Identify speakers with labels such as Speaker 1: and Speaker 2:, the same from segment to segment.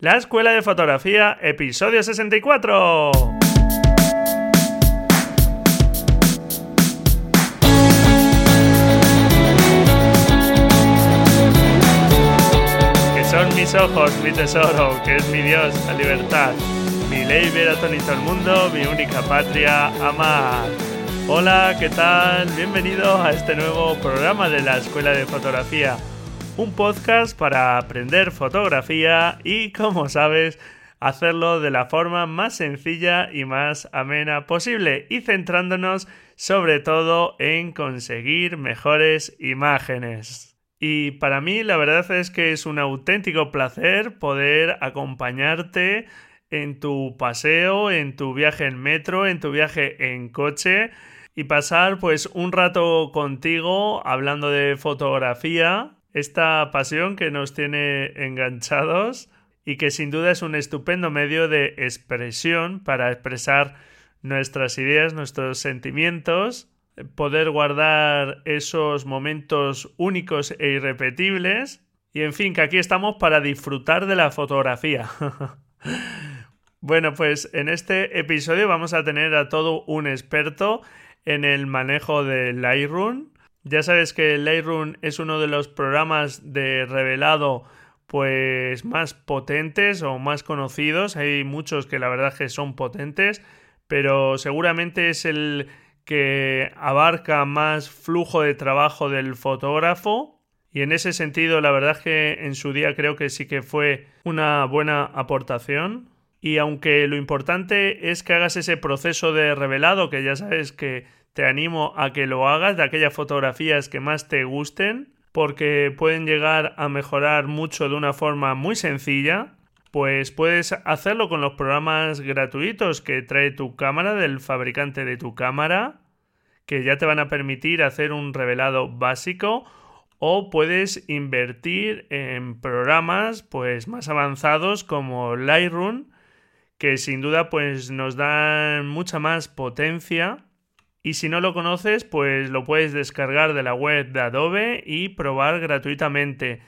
Speaker 1: La Escuela de Fotografía, episodio 64. Que son mis ojos, mi tesoro, que es mi Dios, la libertad. Mi ley ver a todo el mundo, mi única patria, amar. Hola, ¿qué tal? Bienvenido a este nuevo programa de la Escuela de Fotografía. Un podcast para aprender fotografía y, como sabes, hacerlo de la forma más sencilla y más amena posible y centrándonos sobre todo en conseguir mejores imágenes. Y para mí la verdad es que es un auténtico placer poder acompañarte en tu paseo, en tu viaje en metro, en tu viaje en coche y pasar pues un rato contigo hablando de fotografía, esta pasión que nos tiene enganchados y que sin duda es un estupendo medio de expresión para expresar nuestras ideas, nuestros sentimientos, poder guardar esos momentos únicos e irrepetibles y en fin, que aquí estamos para disfrutar de la fotografía. bueno, pues en este episodio vamos a tener a todo un experto en el manejo de Lightroom. Ya sabes que Lightroom es uno de los programas de revelado pues más potentes o más conocidos. Hay muchos que la verdad que son potentes, pero seguramente es el que abarca más flujo de trabajo del fotógrafo. Y en ese sentido, la verdad que en su día creo que sí que fue una buena aportación. Y aunque lo importante es que hagas ese proceso de revelado, que ya sabes que te animo a que lo hagas de aquellas fotografías que más te gusten porque pueden llegar a mejorar mucho de una forma muy sencilla pues puedes hacerlo con los programas gratuitos que trae tu cámara del fabricante de tu cámara que ya te van a permitir hacer un revelado básico o puedes invertir en programas pues más avanzados como Lightroom que sin duda pues nos dan mucha más potencia y si no lo conoces, pues lo puedes descargar de la web de Adobe y probar gratuitamente.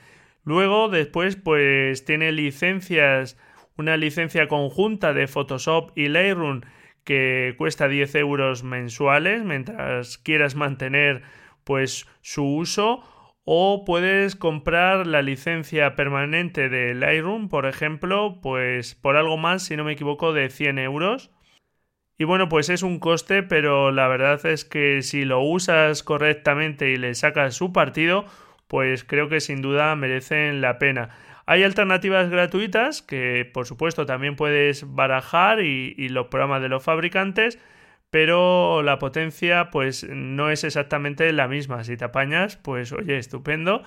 Speaker 1: Luego, después, pues tiene licencias, una licencia conjunta de Photoshop y Lightroom que cuesta 10 euros mensuales mientras quieras mantener pues su uso o puedes comprar la licencia permanente de Lightroom, por ejemplo, pues por algo más, si no me equivoco, de 100 euros. Y bueno, pues es un coste, pero la verdad es que si lo usas correctamente y le sacas su partido, pues creo que sin duda merecen la pena. Hay alternativas gratuitas que por supuesto también puedes barajar y, los programas de los fabricantes, pero la potencia pues no es exactamente la misma. Si te apañas, pues oye, estupendo.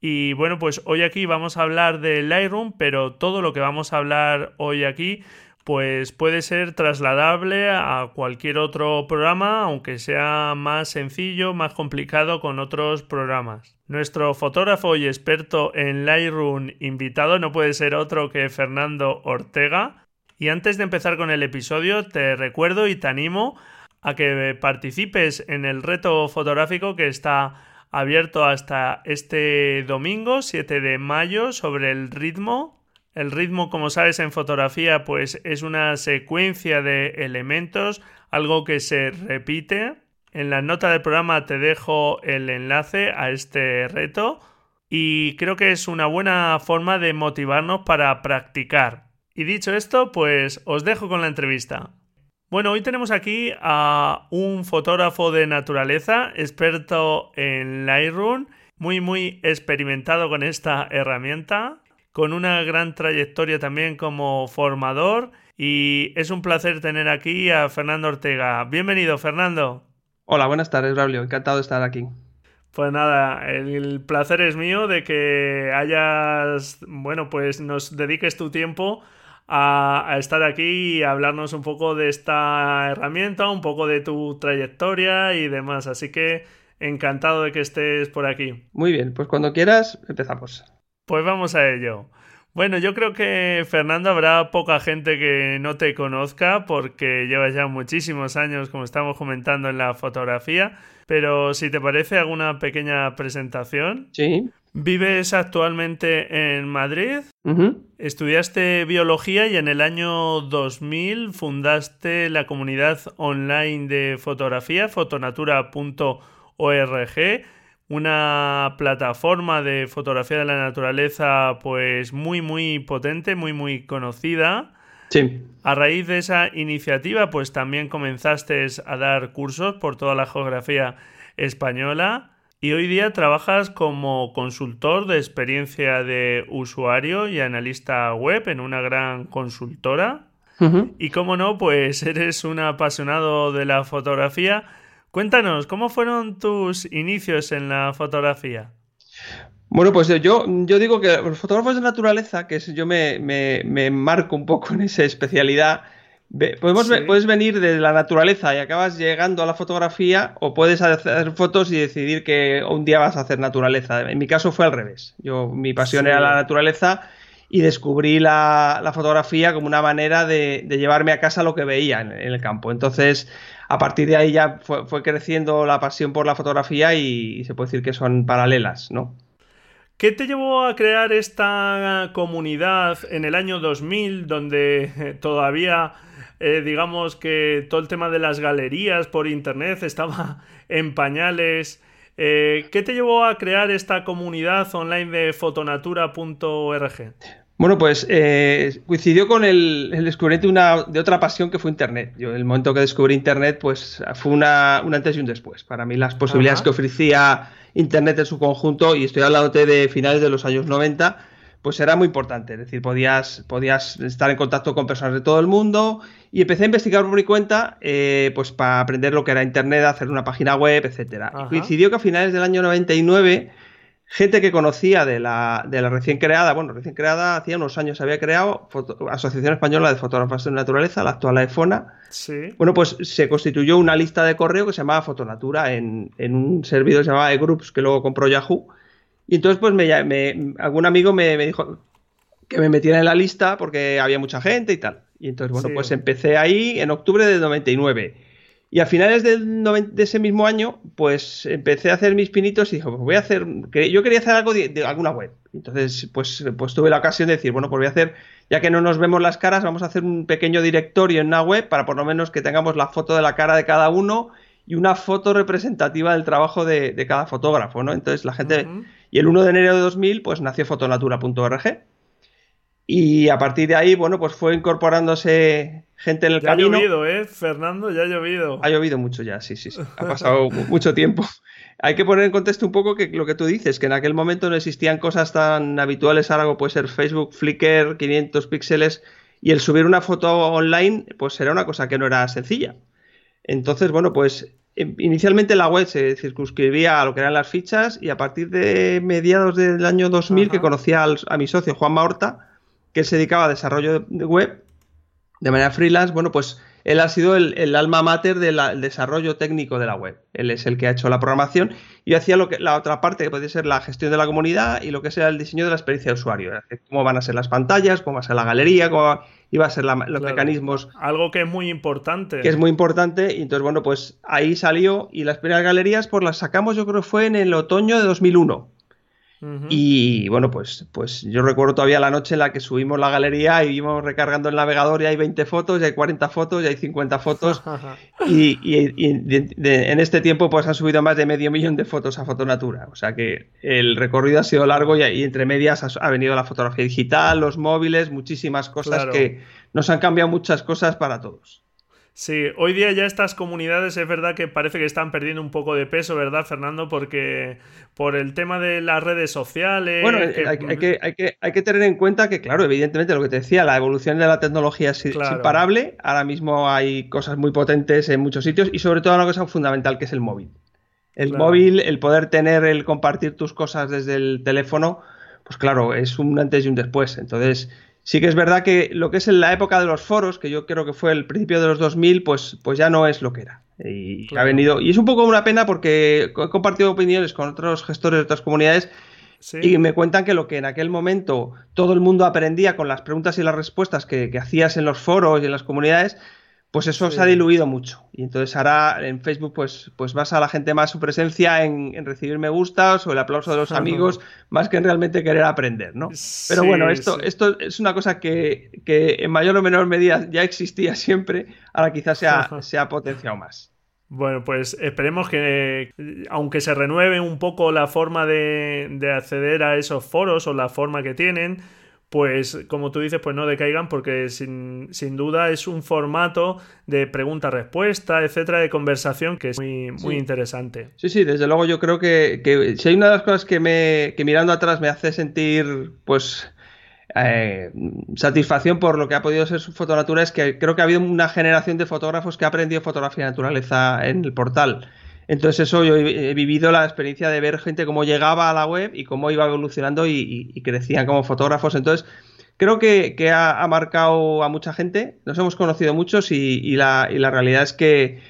Speaker 1: Y bueno, pues hoy aquí vamos a hablar de Lightroom, pero todo lo que vamos a hablar hoy aquí pues puede ser trasladable a cualquier otro programa, aunque sea más sencillo, más complicado con otros programas. Nuestro fotógrafo y experto en Lightroom invitado no puede ser otro que Fernando Ortega. Y antes de empezar con el episodio, te recuerdo y te animo a que participes en el reto fotográfico que está abierto hasta este domingo 7 de mayo sobre el ritmo el ritmo, como sabes, en fotografía, pues es una secuencia de elementos, algo que se repite. En la nota del programa te dejo el enlace a este reto y creo que es una buena forma de motivarnos para practicar. Y dicho esto, pues os dejo con la entrevista. Bueno, hoy tenemos aquí a un fotógrafo de naturaleza, experto en Lightroom, muy muy experimentado con esta herramienta con una gran trayectoria también como formador y es un placer tener aquí a Fernando Ortega. Bienvenido, Fernando.
Speaker 2: Hola, buenas tardes, Braulio. Encantado de estar aquí.
Speaker 1: Pues nada, el placer es mío de que hayas, bueno, pues nos dediques tu tiempo a, estar aquí y hablarnos un poco de esta herramienta, un poco de tu trayectoria y demás. Así que encantado de que estés por aquí.
Speaker 2: Muy bien, pues cuando quieras empezamos.
Speaker 1: Pues vamos a ello. Bueno, yo creo que Fernando habrá poca gente que no te conozca porque llevas ya muchísimos años, como estamos comentando, en la fotografía. Pero si te parece alguna pequeña presentación.
Speaker 2: Sí.
Speaker 1: Vives actualmente en Madrid. Estudiaste biología y en el año 2000 fundaste la comunidad online de fotografía, fotonatura.org, una plataforma de fotografía de la naturaleza pues muy muy potente, muy muy conocida.
Speaker 2: Sí.
Speaker 1: A raíz de esa iniciativa pues también comenzaste a dar cursos por toda la geografía española. Y hoy día trabajas como consultor de experiencia de usuario y analista web en una gran consultora. Y como no, pues eres un apasionado de la fotografía. Cuéntanos, ¿cómo fueron tus inicios en la fotografía?
Speaker 2: Bueno, pues yo, yo digo que los fotógrafos de naturaleza, que es, yo me, me, me marco un poco en esa especialidad, Podemos, Puedes venir de la naturaleza y acabas llegando a la fotografía o puedes hacer fotos y decidir que un día vas a hacer naturaleza. En mi caso fue al revés. Yo, mi pasión era la naturaleza y descubrí la, fotografía como una manera de, llevarme a casa lo que veía en, el campo. Entonces, a partir de ahí ya fue, creciendo la pasión por la fotografía y, se puede decir que son paralelas, ¿no?
Speaker 1: ¿Qué te llevó a crear esta comunidad en el año 2000 donde todavía eh, digamos que todo el tema de las galerías por internet estaba en pañales. Eh, ¿Qué te llevó a crear esta comunidad online de fotonatura.org?
Speaker 2: Bueno, pues eh, coincidió con el, descubrimiento de, una, de otra pasión que fue Internet. Yo, el momento que descubrí Internet, pues fue una, un antes y un después. Para mí, las posibilidades que ofrecía Internet en su conjunto, y estoy hablando de finales de los años 90, pues era muy importante. Es decir, podías, podías estar en contacto con personas de todo el mundo y empecé a investigar por mi cuenta, eh, pues para aprender lo que era Internet, hacer una página web, etcétera. Y coincidió que a finales del año 99, gente que conocía de la, de la recién creada, bueno, recién creada, hacía unos años había creado Asociación Española de Fotógrafos de Naturaleza, la actual AEFONA.
Speaker 1: Sí.
Speaker 2: Bueno, pues se constituyó una lista de correo que se llamaba Fotonatura en, en un servidor que se llamaba eGroups, que luego compró Yahoo y entonces, pues me, algún amigo me, dijo que me metiera en la lista porque había mucha gente y tal. Y entonces, bueno, pues empecé ahí en octubre del 99. Y a finales del de ese mismo año, pues empecé a hacer mis pinitos y dije, pues voy a hacer, yo quería hacer algo de, alguna web. Entonces, pues, pues tuve la ocasión de decir, bueno, pues voy a hacer, ya que no nos vemos las caras, vamos a hacer un pequeño directorio en una web para por lo menos que tengamos la foto de la cara de cada uno y una foto representativa del trabajo de, cada fotógrafo, ¿no? Entonces la gente... Y el 1 de enero de 2000, pues nació fotonatura.org. Y a partir de ahí, bueno, pues fue incorporándose gente en el camino.
Speaker 1: Ha llovido, ¿eh? Fernando, ya ha llovido.
Speaker 2: Ha llovido mucho ya, sí, sí, sí. Ha pasado mucho tiempo. Hay que poner en contexto un poco que lo que tú dices, que en aquel momento no existían cosas tan habituales, ahora como puede ser Facebook, Flickr, 500 píxeles, y el subir una foto online, pues era una cosa que no era sencilla. Entonces, bueno, pues Em, inicialmente la web se circunscribía a lo que eran las fichas y a partir de mediados del año 2000 que conocí a mi socio Juan Horta, que se dedicaba a desarrollo de web de manera freelance, bueno, pues él ha sido el, alma mater del desarrollo técnico de la web. Él es el que ha hecho la programación y hacía lo que, la otra parte, que puede ser la gestión de la comunidad y lo que sea el diseño de la experiencia de usuario. Cómo van a ser las pantallas, cómo va a ser la galería, cómo iba a ser los mecanismos.
Speaker 1: Algo que es muy importante.
Speaker 2: Que es muy importante. Y entonces, bueno, pues ahí salió y las primeras galerías pues las sacamos yo creo que fue en el otoño de 2001. Y bueno, pues, pues yo recuerdo todavía la noche en la que subimos la galería y íbamos recargando el navegador y hay 20 fotos, y hay 40 fotos, y hay 50 fotos. y, en este tiempo pues han subido más de medio millón de fotos a Fotonatura. O sea que el recorrido ha sido largo y, entre medias ha, venido la fotografía digital, los móviles, muchísimas cosas que nos han cambiado muchas cosas para todos.
Speaker 1: Sí, hoy día ya estas comunidades es verdad que parece que están perdiendo un poco de peso, ¿verdad, Fernando? Porque por el tema de las redes sociales...
Speaker 2: Bueno, Hay, que, hay, que, hay, que, tener en cuenta que, claro, evidentemente lo que te decía, la evolución de la tecnología es, imparable. Ahora mismo hay cosas muy potentes en muchos sitios y sobre todo una cosa fundamental que es el móvil. El móvil, el poder tener, el compartir tus cosas desde el teléfono, pues claro, es un antes y un después. Entonces Sí que es verdad que lo que es en la época de los foros, que yo creo que fue el principio de los 2000, pues, pues ya no es lo que era. Y ha venido y es un poco una pena porque he compartido opiniones con otros gestores de otras comunidades y me cuentan que lo que en aquel momento todo el mundo aprendía con las preguntas y las respuestas que, hacías en los foros y en las comunidades, pues eso se ha diluido mucho. Y entonces ahora en Facebook pues, pues vas a la gente más su presencia en, recibir me gustas o el aplauso de los amigos, más que en realmente querer aprender, ¿no? Pero bueno, esto, esto es una cosa que, en mayor o menor medida ya existía siempre, ahora quizás se ha, potenciado más.
Speaker 1: Bueno, pues esperemos que, aunque se renueve un poco la forma de, de acceder a esos foros o la forma que tienen, pues como tú dices, pues no decaigan porque sin, duda es un formato de pregunta-respuesta, etcétera, de conversación que es muy, muy interesante.
Speaker 2: Sí, sí, desde luego yo creo que, si hay una de las cosas que, me, que mirando atrás me hace sentir, pues, eh, satisfacción por lo que ha podido ser su fotonatura es que creo que ha habido una generación de fotógrafos que ha aprendido fotografía de naturaleza en el portal. Entonces eso yo he, vivido la experiencia de ver gente cómo llegaba a la web y cómo iba evolucionando y, crecían como fotógrafos. Entonces creo que, ha, marcado a mucha gente, nos hemos conocido muchos y, la, realidad es que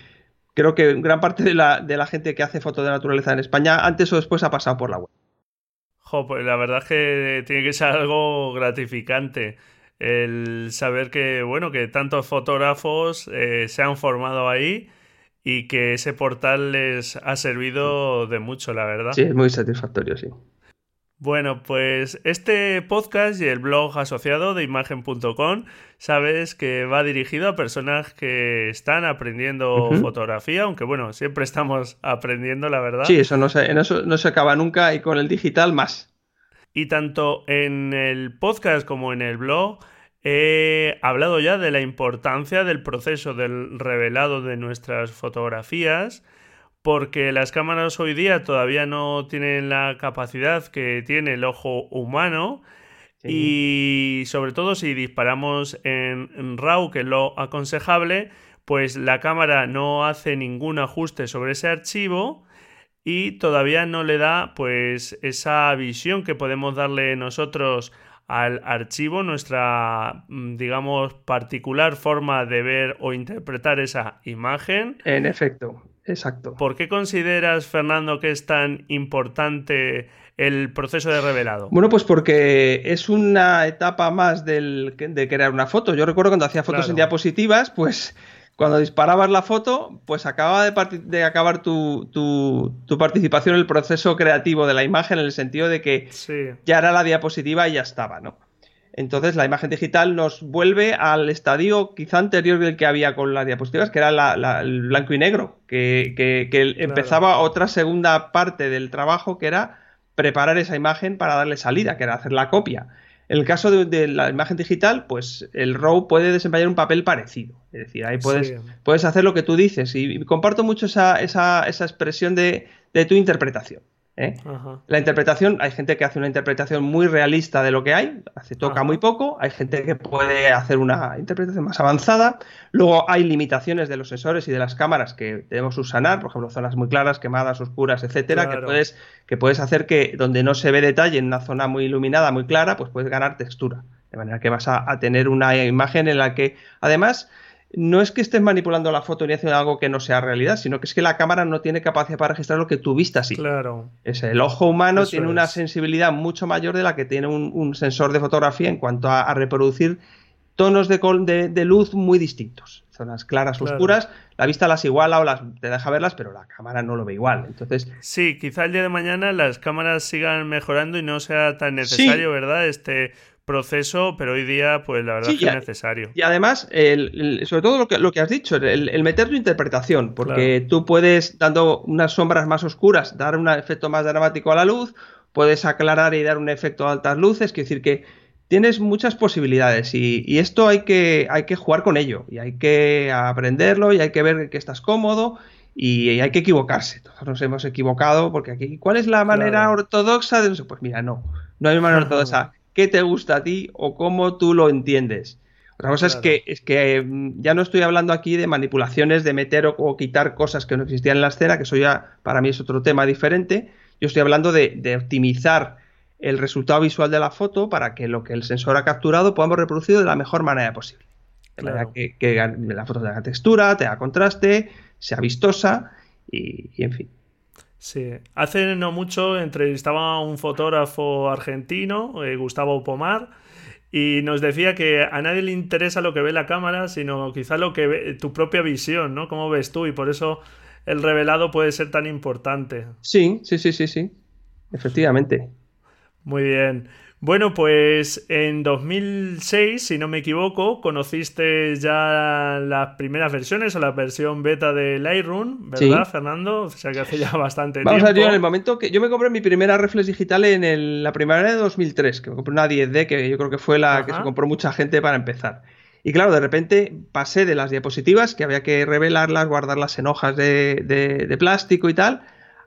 Speaker 2: creo que gran parte de la, gente que hace foto de naturaleza en España antes o después ha pasado por la web.
Speaker 1: Jo, pues la verdad es que tiene que ser algo gratificante el saber que, bueno, que tantos fotógrafos eh, se han formado ahí y que ese portal les ha servido de mucho, la verdad.
Speaker 2: Sí, es muy satisfactorio, sí.
Speaker 1: Bueno, pues este podcast y el blog asociado de imagen.com sabes que va dirigido a personas que están aprendiendo fotografía, aunque bueno, siempre estamos aprendiendo, la verdad.
Speaker 2: Sí, eso no se, en eso no se acaba nunca y con el digital más.
Speaker 1: Y tanto en el podcast como en el blog He hablado ya de la importancia del proceso del revelado de nuestras fotografías, porque las cámaras hoy día todavía no tienen la capacidad que tiene el ojo humano. Y sobre todo si disparamos en RAW, que es lo aconsejable, pues la cámara no hace ningún ajuste sobre ese archivo y todavía no le da pues esa visión que podemos darle nosotros al archivo nuestra, mm, digamos, particular forma de ver o interpretar esa imagen.
Speaker 2: En efecto, exacto.
Speaker 1: ¿Por qué consideras, Fernando, que es tan importante el proceso de revelado?
Speaker 2: Bueno, pues porque es una etapa más del, de crear una foto. Yo recuerdo cuando hacía fotos en diapositivas, pues cuando disparabas la foto, pues acababa de, acabar tu, participación en el proceso creativo de la imagen en el sentido de que ya era la diapositiva y ya estaba, ¿no? Entonces la imagen digital nos vuelve al estadio quizá anterior del que había con las diapositivas, que era el blanco y negro, que, empezaba otra segunda parte del trabajo que era preparar esa imagen para darle salida, que era hacer la copia. En el caso de, la imagen digital, pues el RAW puede desempeñar un papel parecido. Es decir, ahí puedes, puedes hacer lo que tú dices. Y, comparto mucho esa, esa, esa expresión de, de tu interpretación. ¿Eh? La interpretación, hay gente que hace una interpretación muy realista de lo que hay, hace, toca muy poco, hay gente que puede hacer una interpretación más avanzada, luego hay limitaciones de los sensores y de las cámaras que debemos subsanar, por ejemplo, zonas muy claras, quemadas, oscuras, etcétera, que puedes que puedes hacer que donde no se ve detalle en una zona muy iluminada, muy clara, pues puedes ganar textura, de manera que vas a tener una imagen en la que además no es que estés manipulando la foto ni haciendo algo que no sea realidad, sino que es que la cámara no tiene capacidad para registrar lo que tú viste así.
Speaker 1: Claro.
Speaker 2: Es el ojo humano tiene una sensibilidad mucho mayor de la que tiene un, sensor de fotografía en cuanto a, reproducir tonos de, de, luz muy distintos. Zonas claras, oscuras, la vista las iguala o las te deja verlas, pero la cámara no lo ve igual. Entonces.
Speaker 1: Sí, quizá el día de mañana las cámaras sigan mejorando y no sea tan necesario, ¿verdad? Este proceso, pero hoy día, pues la verdad es que es necesario.
Speaker 2: Y además, sobre todo lo que, lo que has dicho, el, meter tu interpretación, porque tú puedes, dando unas sombras más oscuras, dar un efecto más dramático a la luz, puedes aclarar y dar un efecto a altas luces, quiere decir que tienes muchas posibilidades y, esto hay que, hay que jugar con ello y hay que aprenderlo y hay que ver que estás cómodo y hay que equivocarse. Todos nos hemos equivocado porque aquí, ¿cuál es la manera ortodoxa de Pues mira, no, no hay manera ortodoxa qué te gusta a ti o cómo tú lo entiendes. Otra cosa es que, es que mm, ya no estoy hablando aquí de manipulaciones, de meter o, quitar cosas que no existían en la escena, que eso ya para mí es otro tema diferente. Yo estoy hablando de, optimizar el resultado visual de la foto para que lo que el sensor ha capturado podamos reproducirlo de la mejor manera posible. De manera que, la foto tenga textura, tenga contraste, sea vistosa y en fin.
Speaker 1: Sí, hace no mucho entrevistaba a un fotógrafo argentino, eh, Gustavo Pomar, y nos decía que a nadie le interesa lo que ve la cámara, sino quizá lo que ve, tu propia visión, ¿no? Cómo ves tú y por eso el revelado puede ser tan importante.
Speaker 2: Sí, sí, sí, sí, sí. Efectivamente.
Speaker 1: Muy bien. Bueno, pues en 2006, si no me equivoco, conociste ya las primeras versiones o la versión beta de Lightroom, ¿verdad, Fernando? O sea que hace ya bastante
Speaker 2: Vamos
Speaker 1: tiempo.
Speaker 2: a ver, en el momento que yo me compré mi primera reflex digital en la primavera de 2003, que me compré una 10D, que yo creo que fue la que se compró mucha gente para empezar. Y claro, de repente pasé de las diapositivas, que había que revelarlas, guardarlas en hojas de, de plástico y tal,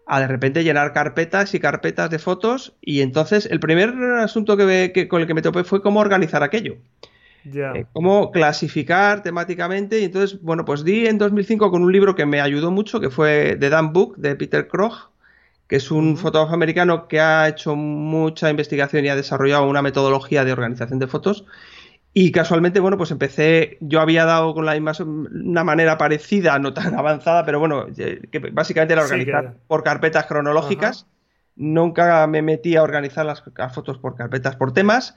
Speaker 2: a de repente llenar carpetas y carpetas de fotos. Y entonces el primer asunto que, con el que me topé fue cómo organizar aquello. Eh, cómo clasificar temáticamente. Y entonces, bueno, pues di en 2005 con un libro que me ayudó mucho, que fue The Damn Book de Peter Krog, que es un fotógrafo americano que ha hecho mucha investigación y ha desarrollado una metodología de organización de fotos. Y casualmente, bueno, pues empecé, yo había dado con la misma, una manera parecida, no tan avanzada, pero bueno, que básicamente era organizar por carpetas cronológicas. Nunca me metí a organizar las, fotos por carpetas, por temas.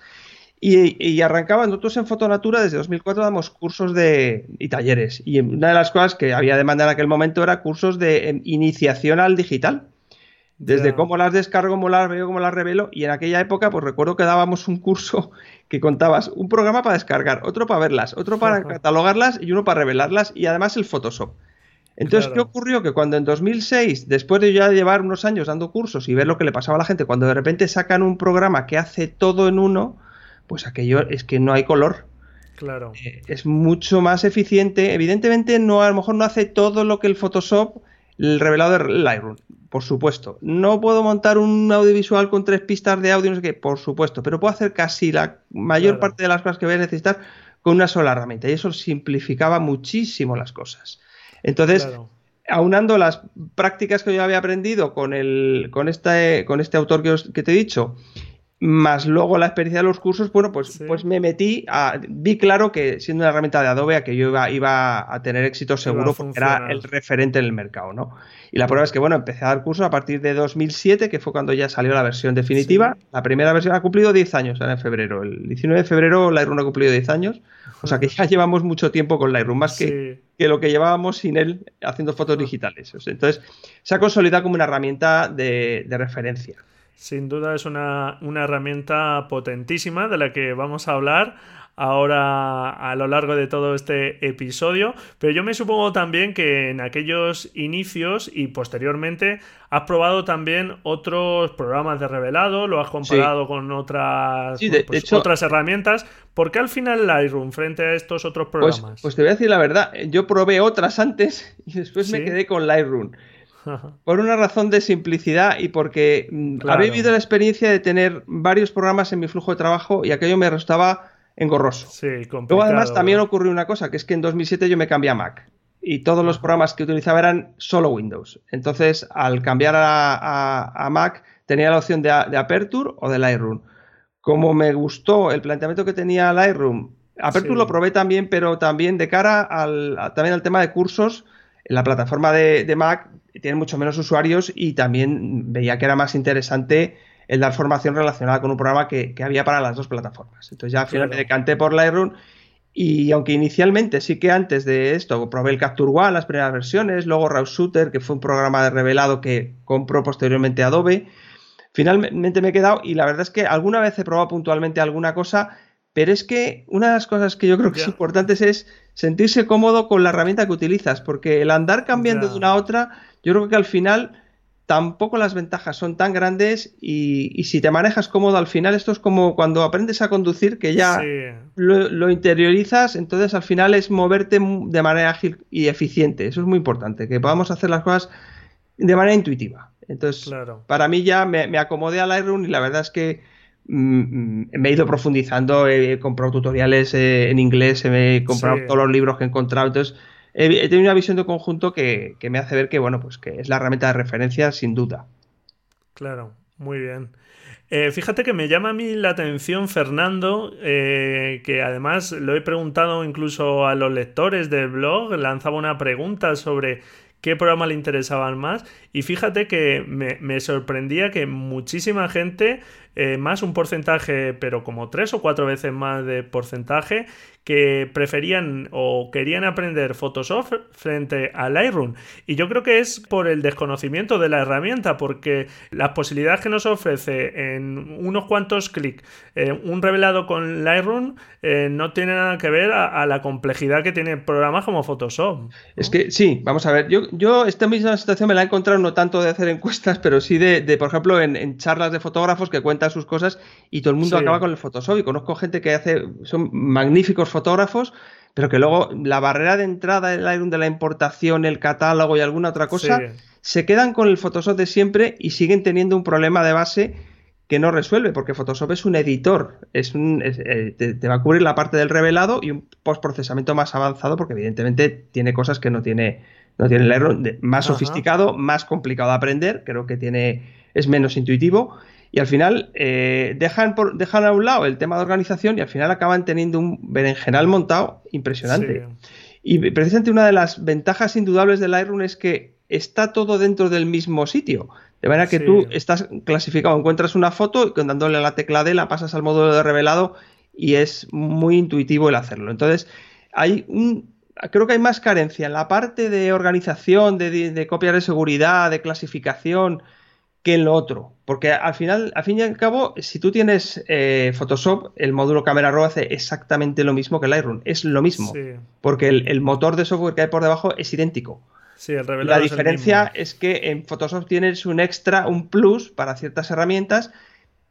Speaker 2: Y, y, arrancaba, nosotros en Fotonatura desde 2004 damos cursos de, y talleres. Y una de las cosas que había demanda en aquel momento era cursos de iniciación al digital. Desde cómo las descargo, cómo las veo, cómo las revelo. Y en aquella época, pues recuerdo que dábamos un curso que contabas un programa para descargar, otro para verlas, otro para catalogarlas y uno para revelarlas y además el Photoshop. Entonces, ¿qué ocurrió? Que cuando en 2006, después de ya llevar unos años dando cursos y ver lo que le pasaba a la gente, cuando de repente sacan un programa que hace todo en uno, pues aquello es que no hay color.
Speaker 1: Claro.
Speaker 2: Eh, es mucho más eficiente. Evidentemente, no, a lo mejor no hace todo lo que el Photoshop, el revelado de Lightroom por supuesto. No puedo montar un audiovisual con tres pistas de audio, no sé qué, por supuesto, pero puedo hacer casi la mayor parte de las cosas que voy a necesitar con una sola herramienta y eso simplificaba muchísimo las cosas. Entonces, aunando las prácticas que yo había aprendido con, el, con, este, con este autor que, que te he dicho más luego la experiencia de los cursos, bueno, pues, pues me metí, a, vi claro que siendo una herramienta de Adobe a que yo iba, iba a tener éxito seguro porque era el referente en el mercado, ¿no? Y la prueba es que, bueno, empecé a dar cursos a partir de 2007, que fue cuando ya salió la versión definitiva. La primera versión ha cumplido 10 años en febrero. El 19 de febrero Lightroom ha cumplido 10 años. O sea que ya llevamos mucho tiempo con Lightroom, más que, que lo que llevábamos sin él haciendo fotos digitales. Entonces, se ha consolidado como una herramienta de referencia.
Speaker 1: Sin duda es una, herramienta potentísima de la que vamos a hablar ahora a lo largo de todo este episodio, pero yo me supongo también que en aquellos inicios y posteriormente has probado también otros programas de revelado, lo has comparado con otras, pues, otras herramientas. ¿Por qué al final Lightroom frente a estos otros
Speaker 2: pues,
Speaker 1: programas?
Speaker 2: Pues, te voy a decir la verdad, yo probé otras antes y después me quedé con Lightroom. Por una razón de simplicidad y porque mm, había vivido la experiencia de tener varios programas en mi flujo de trabajo y aquello me resultaba engorroso.
Speaker 1: Sí,
Speaker 2: Luego además también ocurrió una cosa, que es que en 2007 yo me cambié a Mac y todos los programas que utilizaba eran solo Windows. Entonces, al cambiar a, Mac, tenía la opción de, Aperture o de Lightroom. Como me gustó el planteamiento que tenía Lightroom, Aperture lo probé también, pero también de cara al, también al tema de cursos, en la plataforma de Mac tiene mucho menos usuarios y también veía que era más interesante el dar formación relacionada con un programa que, había para las dos plataformas. Entonces ya al final me decanté por Lightroom y aunque inicialmente sí que antes de esto probé el Capture One, las primeras versiones, luego Raw Shooter, que fue un programa de revelado que compró posteriormente Adobe, finalmente me he quedado y la verdad es que alguna vez he probado puntualmente alguna cosa, pero es que una de las cosas que yo creo que es importante es sentirse cómodo con la herramienta que utilizas, porque el andar cambiando de una a otra yo creo que al final tampoco las ventajas son tan grandes y, si te manejas cómodo al final esto es como cuando aprendes a conducir que ya lo, interiorizas, entonces al final es moverte de manera ágil y eficiente. Eso es muy importante, que podamos hacer las cosas de manera intuitiva. Entonces, para mí ya me, acomodé a Lightroom y la verdad es que me he ido profundizando, he comprado tutoriales eh, en inglés, he comprado todos los libros que he encontrado, entonces he, tenido una visión de conjunto que, me hace ver que, bueno, pues que es la herramienta de referencia sin duda.
Speaker 1: Claro, muy bien. Eh, fíjate que me llama a mí la atención, Fernando, eh, que además lo he preguntado incluso a los lectores del blog, lanzaba una pregunta sobre qué programa le interesaban más. Y fíjate que me, sorprendía que muchísima gente eh, más un porcentaje, pero como tres o cuatro veces más de porcentaje, que preferían o querían aprender Photoshop frente al Lightroom. Y yo creo que es por el desconocimiento de la herramienta, porque las posibilidades que nos ofrece en unos cuantos clics eh, un revelado con Lightroom eh, no tiene nada que ver a, la complejidad que tiene programas como Photoshop.
Speaker 2: Es que sí, vamos a ver, yo, yo esta misma situación me la he encontrado no tanto de hacer encuestas, pero sí de, por ejemplo, en, charlas de fotógrafos que cuentan sus cosas y todo el mundo acaba con el Photoshop. Y conozco gente que hace, son magníficos fotógrafos, pero que luego la barrera de entrada, el Lightroom de la importación, el catálogo y alguna otra cosa, se quedan con el Photoshop de siempre y siguen teniendo un problema de base que no resuelve, porque Photoshop es un editor, es un, eh, te, va a cubrir la parte del revelado y un postprocesamiento más avanzado, porque evidentemente tiene cosas que no tiene, no tiene el error, más sofisticado, más complicado de aprender, creo que tiene, es menos intuitivo, y al final eh, dejan, por, dejan a un lado el tema de organización y al final acaban teniendo un berenjenal montado impresionante. Y precisamente una de las ventajas indudables del Lightroom es que está todo dentro del mismo sitio. De manera que tú estás clasificado, encuentras una foto y dándole a la tecla D la pasas al módulo de revelado y es muy intuitivo el hacerlo. Entonces, hay un, creo que hay más carencia en la parte de organización, de, de, copias de seguridad, de clasificación, que en lo otro. Porque al final, al fin y al cabo, si tú tienes eh, Photoshop, el módulo Camera Raw hace exactamente lo mismo que Lightroom. Es lo mismo. Porque el, motor de software que hay por debajo es idéntico la diferencia es, que en Photoshop tienes un extra, un plus para ciertas herramientas,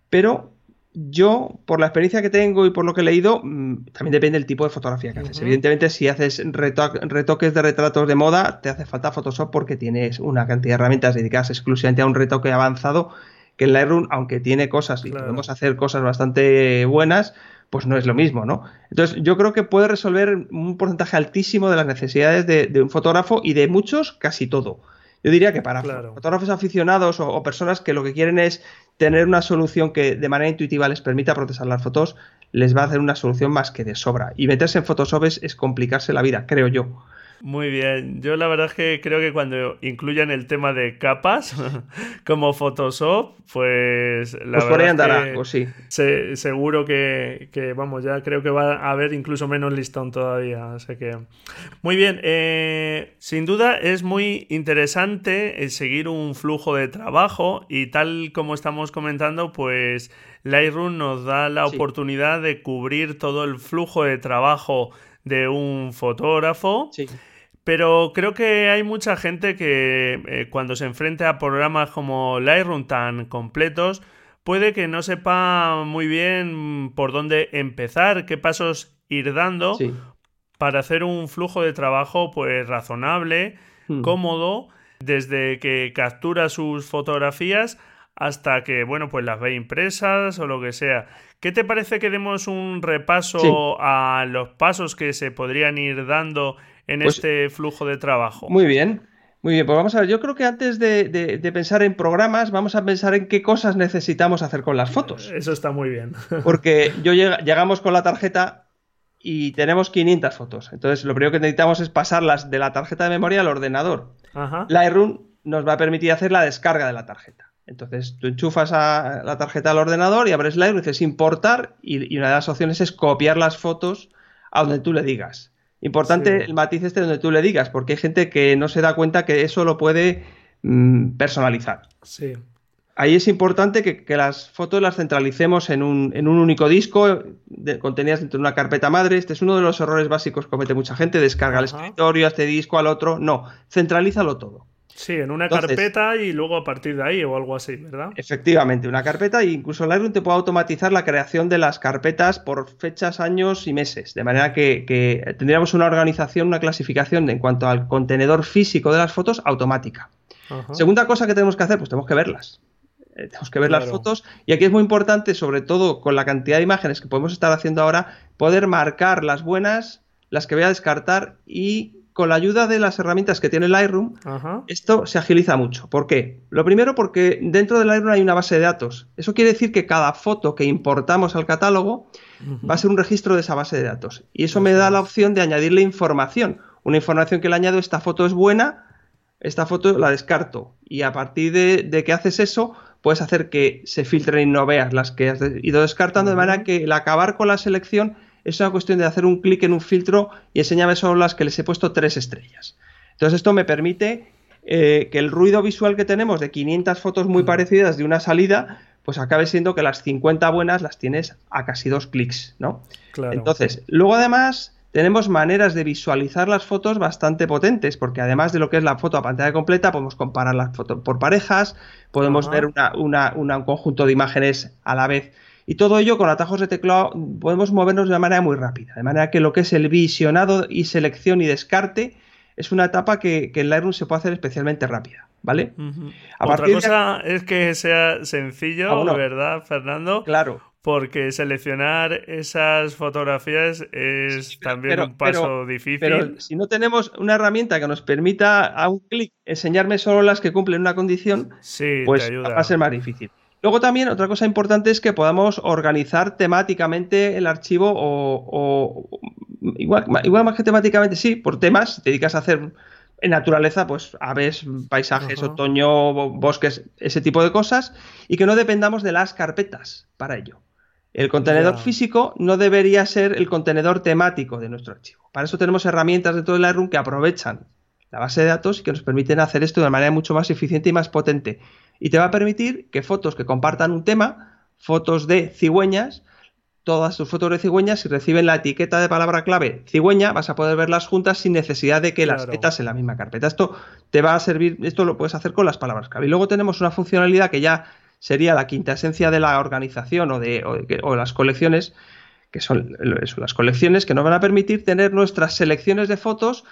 Speaker 2: pero yo, por la experiencia que tengo y por lo que he leído, mm, también depende del tipo de fotografía que haces. Evidentemente, si haces retoques de retratos de moda, te hace falta Photoshop porque tienes una cantidad de herramientas dedicadas exclusivamente a un retoque avanzado que en Lightroom, aunque tiene cosas y podemos hacer cosas bastante buenas, pues no es lo mismo, ¿no? Entonces, yo creo que puede resolver un porcentaje altísimo de las necesidades de, un fotógrafo y de muchos, casi todo. Yo diría que para fotógrafos aficionados o, personas que lo que quieren es tener una solución que de manera intuitiva les permita procesar las fotos, les va a hacer una solución más que de sobra. Y meterse en Photoshop es complicarse la vida, creo yo.
Speaker 1: Muy bien, yo la verdad es que creo que cuando incluyan el tema de capas como Photoshop, pues la
Speaker 2: pues verdad por sí.
Speaker 1: seguro que, vamos, ya creo que va a haber incluso menos listón todavía. que. Muy bien, eh, sin duda es muy interesante seguir un flujo de trabajo y tal como estamos comentando, pues Lightroom nos da la oportunidad de cubrir todo el flujo de trabajo de un fotógrafo. Sí. Pero creo que hay mucha gente que eh, cuando se enfrenta a programas como Lightroom tan completos, puede que no sepa muy bien por dónde empezar, qué pasos ir dando para hacer un flujo de trabajo pues razonable, hmm. cómodo, desde que captura sus fotografías hasta que, bueno, pues las ve impresas o lo que sea. ¿Qué te parece que demos un repaso a los pasos que se podrían ir dando en pues este flujo de trabajo.
Speaker 2: Muy bien. Muy bien, pues vamos a ver, yo creo que antes de, pensar en programas, vamos a pensar en qué cosas necesitamos hacer con las fotos.
Speaker 1: Eso está muy bien.
Speaker 2: Porque yo llegamos con la tarjeta y tenemos 500 fotos. Entonces, lo primero que necesitamos es pasarlas de la tarjeta de memoria al ordenador. Lightroom nos va a permitir hacer la descarga de la tarjeta. Entonces, tú enchufas a la tarjeta al ordenador y abres Lightroom y dices importar y, y una de las opciones es copiar las fotos a donde tú le digas. Importante el matiz este donde tú le digas, porque hay gente que no se da cuenta que eso lo puede mm, personalizar.
Speaker 1: Sí.
Speaker 2: Ahí es importante que, las fotos las centralicemos en un, en un único disco, contenidas dentro de una carpeta madre. Este es uno de los errores básicos que comete mucha gente. Descarga el escritorio, a este disco, al otro. No, centralízalo todo.
Speaker 1: Sí, en una carpeta y luego a partir de ahí o algo así, ¿verdad?
Speaker 2: Efectivamente, una carpeta e incluso Lightroom te puede automatizar la creación de las carpetas por fechas, años y meses. De manera que, tendríamos una organización, una clasificación en cuanto al contenedor físico de las fotos automática. Segunda cosa que tenemos que hacer, pues tenemos que verlas. Eh, tenemos que ver las fotos y aquí es muy importante, sobre todo con la cantidad de imágenes que podemos estar haciendo ahora, poder marcar las buenas, las que voy a descartar y con la ayuda de las herramientas que tiene Lightroom, esto se agiliza mucho. ¿Por qué? Lo primero porque dentro de Lightroom hay una base de datos. Eso quiere decir que cada foto que importamos al catálogo va a ser un registro de esa base de datos. Y eso me da la opción de añadirle información. Una información que le añado, esta foto es buena, esta foto la descarto. Y a partir de, que haces eso, puedes hacer que se filtren y no veas las que has ido descartando, de manera que el acabar con la selección es una cuestión de hacer un clic en un filtro y enséñame solo las que les he puesto tres estrellas. Entonces esto me permite eh, que el ruido visual que tenemos de 500 fotos muy parecidas de una salida, pues acabe siendo que las 50 buenas las tienes a casi dos clics, ¿no? Entonces, luego además tenemos maneras de visualizar las fotos bastante potentes, porque además de lo que es la foto a pantalla completa, podemos comparar las fotos por parejas, podemos ver un conjunto de imágenes a la vez. Y todo ello con atajos de teclado podemos movernos de manera muy rápida, de manera que lo que es el visionado y selección y descarte es una etapa que, en Lightroom se puede hacer especialmente rápida, ¿vale?
Speaker 1: Otra cosa es que sea sencillo, ah, ¿verdad, Fernando?
Speaker 2: Claro.
Speaker 1: Porque seleccionar esas fotografías es también un paso difícil. Pero
Speaker 2: si no tenemos una herramienta que nos permita a un clic enseñarme solo las que cumplen una condición, pues va a ser más difícil. Luego también otra cosa importante es que podamos organizar temáticamente el archivo o, igual, igual más que temáticamente, sí, por temas, te dedicas a hacer en naturaleza, pues aves, paisajes, otoño, bosques, ese tipo de cosas, y que no dependamos de las carpetas para ello. El contenedor físico no debería ser el contenedor temático de nuestro archivo. Para eso tenemos herramientas dentro de Lightroom que aprovechan la base de datos y que nos permiten hacer esto de manera mucho más eficiente y más potente y te va a permitir que fotos que compartan un tema, fotos de cigüeñas, todas tus fotos de cigüeñas, si reciben la etiqueta de palabra clave cigüeña, vas a poder verlas juntas sin necesidad de que las metas en la misma carpeta. Esto te va a servir, esto lo puedes hacer con las palabras clave. Y luego tenemos una funcionalidad que ya sería la quinta esencia de la organización o de, o las colecciones, que son las colecciones que nos van a permitir tener nuestras selecciones de fotos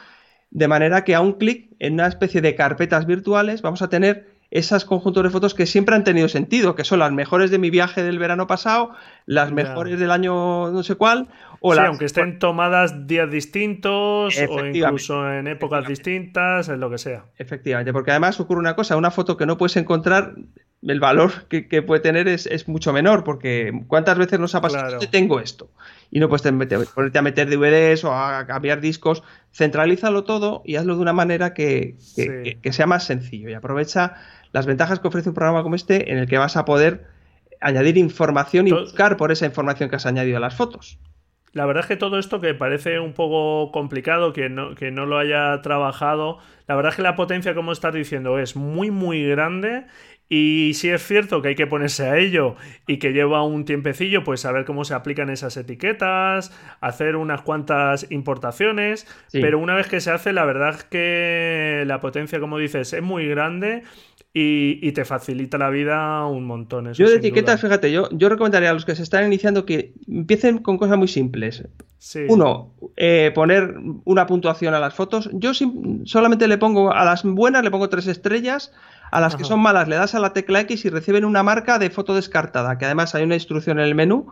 Speaker 2: de manera que a un clic en una especie de carpetas virtuales vamos a tener esas conjuntos de fotos que siempre han tenido sentido, que son las mejores de mi viaje del verano pasado, las mejores del año no sé cuál,
Speaker 1: o sí, aunque estén tomadas días distintos o incluso en épocas distintas, en lo que sea.
Speaker 2: Efectivamente, porque además ocurre una cosa, una foto que no puedes encontrar, el valor que, puede tener es, mucho menor, porque ¿cuántas veces nos ha pasado? que Tengo esto. Y no puedes ponerte a meter DVDs o a cambiar discos. Centralízalo todo y hazlo de una manera que sea más sencillo y aprovecha las ventajas que ofrece un programa como este en el que vas a poder añadir información y buscar por esa información que has añadido a las fotos.
Speaker 1: La verdad es que todo esto que parece un poco complicado, que no, que no lo haya trabajado, la verdad es que la potencia, como estás diciendo, es muy, muy grande. Y si es cierto que hay que ponerse a ello y que lleva un tiempecillo, pues saber cómo se aplican esas etiquetas, hacer unas cuantas importaciones, pero una vez que se hace, la verdad es que la potencia, como dices, es muy grande y, te facilita la vida un montón.
Speaker 2: yo de etiquetas, fíjate, yo, yo recomendaría a los que se están iniciando que empiecen con cosas muy simples. Uno, eh, poner una puntuación a las fotos. Yo solamente le pongo a las buenas, le pongo tres estrellas. A las que son malas le das a la tecla X y reciben una marca de foto descartada, que además hay una instrucción en el menú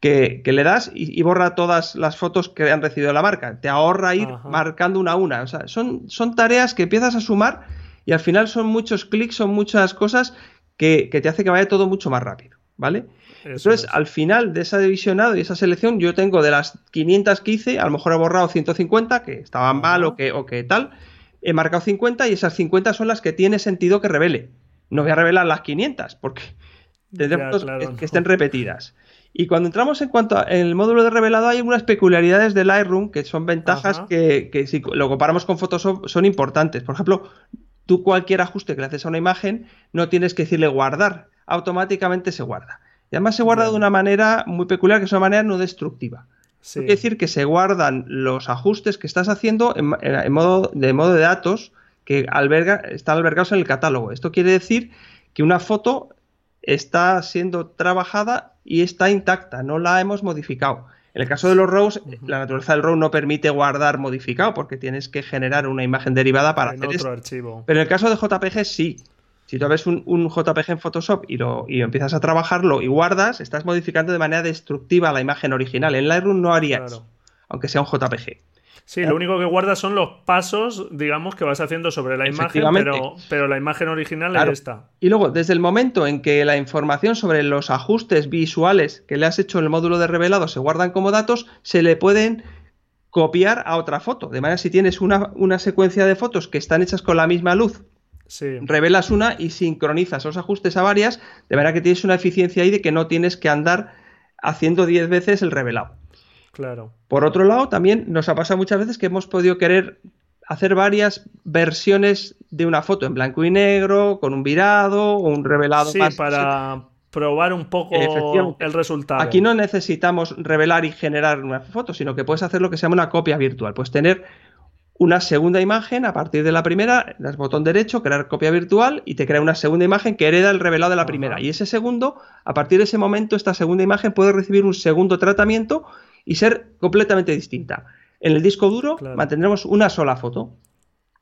Speaker 2: que, le das y, borra todas las fotos que han recibido la marca. Te ahorra ir marcando una a una. O sea, son, son tareas que empiezas a sumar y al final son muchos clics, son muchas cosas que, te hace que vaya todo mucho más rápido, ¿vale? Entonces, al final de esa divisionado y esa selección, yo tengo de las 500 que hice, a lo mejor he borrado 150 que estaban mal o que, o que tal, he marcado 50 y esas 50 son las que tiene sentido que revele. No voy a revelar las 500 porque tendremos que, estén repetidas. Y cuando entramos en cuanto al módulo de revelado, hay algunas peculiaridades de Lightroom que son ventajas que, que, si lo comparamos con Photoshop son importantes. Por ejemplo, tú cualquier ajuste que le haces a una imagen no tienes que decirle guardar, automáticamente se guarda. Y además se guarda de una manera muy peculiar, que es una manera no destructiva. Quiere decir que se guardan los ajustes que estás haciendo en, modo, de modo de datos que alberga, están albergados en el catálogo. Esto quiere decir que una foto está siendo trabajada y está intacta, no la hemos modificado. En el caso de los RAWs, la naturaleza del RAW no permite guardar modificado porque tienes que generar una imagen derivada para hacer otro archivo. Pero en el caso de JPG sí. Si tú ves un, JPG en Photoshop y, lo, y empiezas a trabajarlo y guardas, estás modificando de manera destructiva la imagen original. En Lightroom no haría eso, aunque sea un JPG.
Speaker 1: Sí, lo único que guarda son los pasos, digamos, que vas haciendo sobre la imagen, pero, pero la imagen original es esta.
Speaker 2: Y luego, desde el momento en que la información sobre los ajustes visuales que le has hecho en el módulo de revelado se guardan como datos, se le pueden copiar a otra foto. De manera, si tienes una, una secuencia de fotos que están hechas con la misma luz revelas una y sincronizas los ajustes a varias, de manera que tienes una eficiencia ahí de que no tienes que andar haciendo 10 veces el revelado.
Speaker 1: Claro.
Speaker 2: Por otro lado, también nos ha pasado muchas veces que hemos podido querer hacer varias versiones de una foto en blanco y negro, con un virado o un revelado
Speaker 1: sí, para probar un poco el resultado.
Speaker 2: Aquí no necesitamos revelar y generar una foto, sino que puedes hacer lo que se llama una copia virtual. Puedes tener una segunda imagen a partir de la primera, das botón derecho, crear copia virtual y te crea una segunda imagen que hereda el revelado de la primera. Y ese segundo, a partir de ese momento, esta segunda imagen puede recibir un segundo tratamiento y ser completamente distinta. En el disco duro mantendremos una sola foto.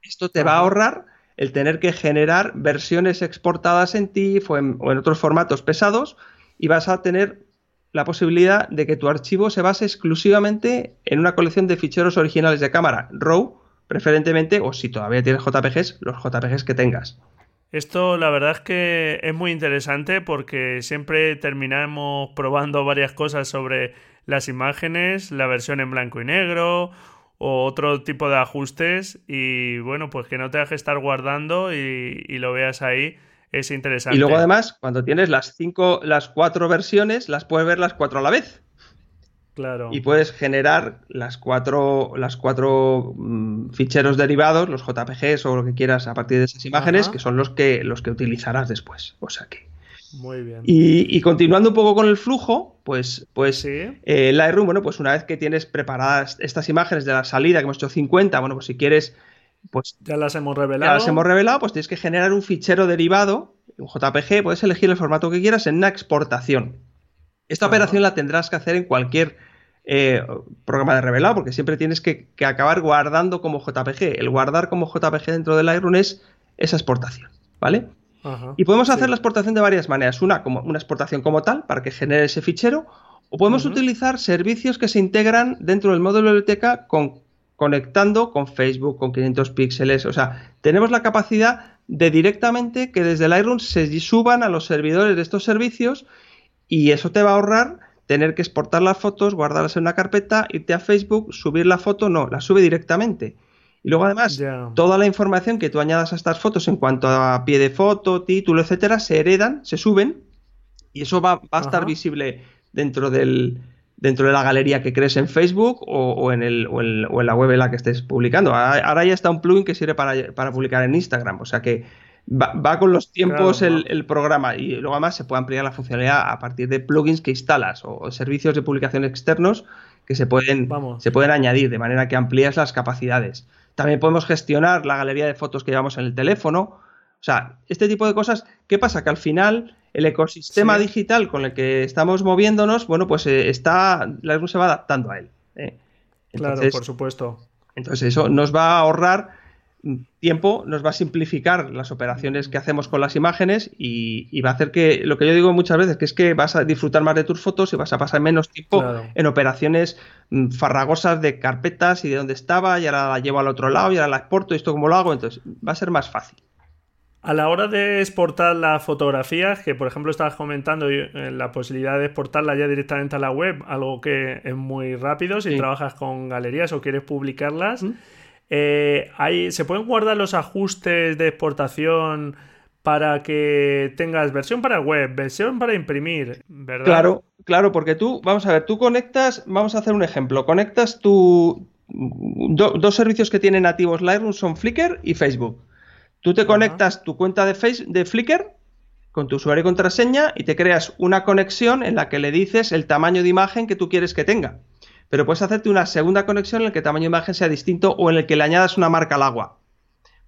Speaker 2: Esto te va a ahorrar el tener que generar versiones exportadas en TIFF o en, otros formatos pesados y vas a tener la posibilidad de que tu archivo se base exclusivamente en una colección de ficheros originales de cámara, RAW, preferentemente, o si todavía tienes JPGs, los JPGs que tengas.
Speaker 1: Esto la verdad es que es muy interesante porque siempre terminamos probando varias cosas sobre las imágenes, la versión en blanco y negro o otro tipo de ajustes y bueno, pues que no te dejes estar guardando y, lo veas ahí es interesante.
Speaker 2: Y luego además, cuando tienes las cinco, las cuatro versiones, las puedes ver las cuatro a la vez.
Speaker 1: Claro.
Speaker 2: Y puedes generar las cuatro, las cuatro mm, ficheros derivados, los JPGs o lo que quieras a partir de esas imágenes, que son los que, los que utilizarás después. O sea que
Speaker 1: muy bien.
Speaker 2: Y, continuando un poco con el flujo, pues, pues eh, Lightroom, bueno, pues una vez que tienes preparadas estas imágenes de la salida, que hemos hecho 50, bueno, pues si quieres, pues...
Speaker 1: Ya las hemos revelado.
Speaker 2: Ya las hemos revelado, pues tienes que generar un fichero derivado, un JPG, puedes elegir el formato que quieras en una exportación. Esta operación la tendrás que hacer en cualquier eh, programa de revelado, porque siempre tienes que, que, acabar guardando como JPG. El guardar como JPG dentro de Lightroom es esa exportación, ¿vale? Y podemos hacer la exportación de varias maneras. Una, como una exportación como tal, para que genere ese fichero, o podemos utilizar servicios que se integran dentro del módulo de biblioteca con, conectando con Facebook, con 500 píxeles. O sea, tenemos la capacidad de directamente que desde Lightroom se suban a los servidores de estos servicios y eso te va a ahorrar tener que exportar las fotos, guardarlas en una carpeta, irte a Facebook, subir la foto, no, la sube directamente. Y luego además, toda la información que tú añadas a estas fotos en cuanto a pie de foto, título, etcétera, se heredan, se suben y eso va, a estar visible dentro del dentro de la galería que crees en Facebook o, en, el, o, en, la web en la que estés publicando. Ahora ya está un plugin que sirve para, publicar en Instagram, o sea que va, con los tiempos el, programa. Y luego además se puede ampliar la funcionalidad a partir de plugins que instalas o, servicios de publicación externos que se pueden, se pueden añadir de manera que amplías las capacidades. También podemos gestionar la galería de fotos que llevamos en el teléfono. O sea, este tipo de cosas, ¿qué pasa? Que al final el ecosistema digital con el que estamos moviéndonos, bueno, pues eh, está, la se va adaptando a él.
Speaker 1: ¿eh? claro, por supuesto.
Speaker 2: Entonces eso nos va a ahorrar tiempo nos va a simplificar las operaciones que hacemos con las imágenes y, va a hacer que, lo que yo digo muchas veces, que es que vas a disfrutar más de tus fotos y vas a pasar menos tiempo en operaciones mm, farragosas de carpetas y de dónde estaba y ahora la llevo al otro lado y ahora la exporto y esto como lo hago, entonces va a ser más fácil.
Speaker 1: A la hora de exportar las fotografías, que por ejemplo estabas comentando eh, la posibilidad de exportarla ya directamente a la web, algo que es muy rápido si trabajas con galerías o quieres publicarlas. Eh, ¿Se pueden guardar los ajustes de exportación para que tengas versión para web, versión para imprimir, ¿verdad?
Speaker 2: Claro, claro, porque tú, vamos a ver, tú conectas, vamos a hacer un ejemplo, conectas tu... dos servicios que tienen nativos Lightroom son Flickr y Facebook. Tú te conectas tu cuenta de, face, de Flickr con tu usuario y contraseña y te creas una conexión en la que le dices el tamaño de imagen que tú quieres que tenga pero puedes hacerte una segunda conexión en la que el tamaño de imagen sea distinto o en el que le añadas una marca al agua.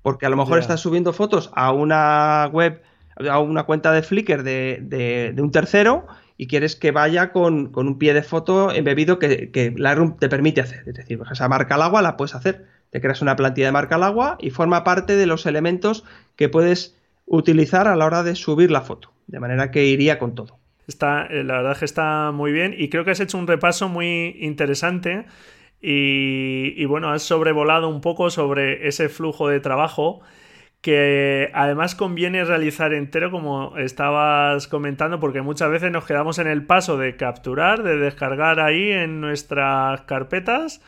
Speaker 2: Porque a lo mejor estás subiendo fotos a una web, a una cuenta de Flickr de, un tercero y quieres que vaya con, un pie de foto embebido que, que Lightroom te permite hacer. Es decir, pues esa marca al agua la puedes hacer. Te creas una plantilla de marca al agua y forma parte de los elementos que puedes utilizar a la hora de subir la foto. De manera que iría con todo.
Speaker 1: Está, eh, la verdad es que está muy bien y creo que has hecho un repaso muy interesante y, bueno, has sobrevolado un poco sobre ese flujo de trabajo que además conviene realizar entero como estabas comentando porque muchas veces nos quedamos en el paso de capturar, de descargar ahí en nuestras carpetas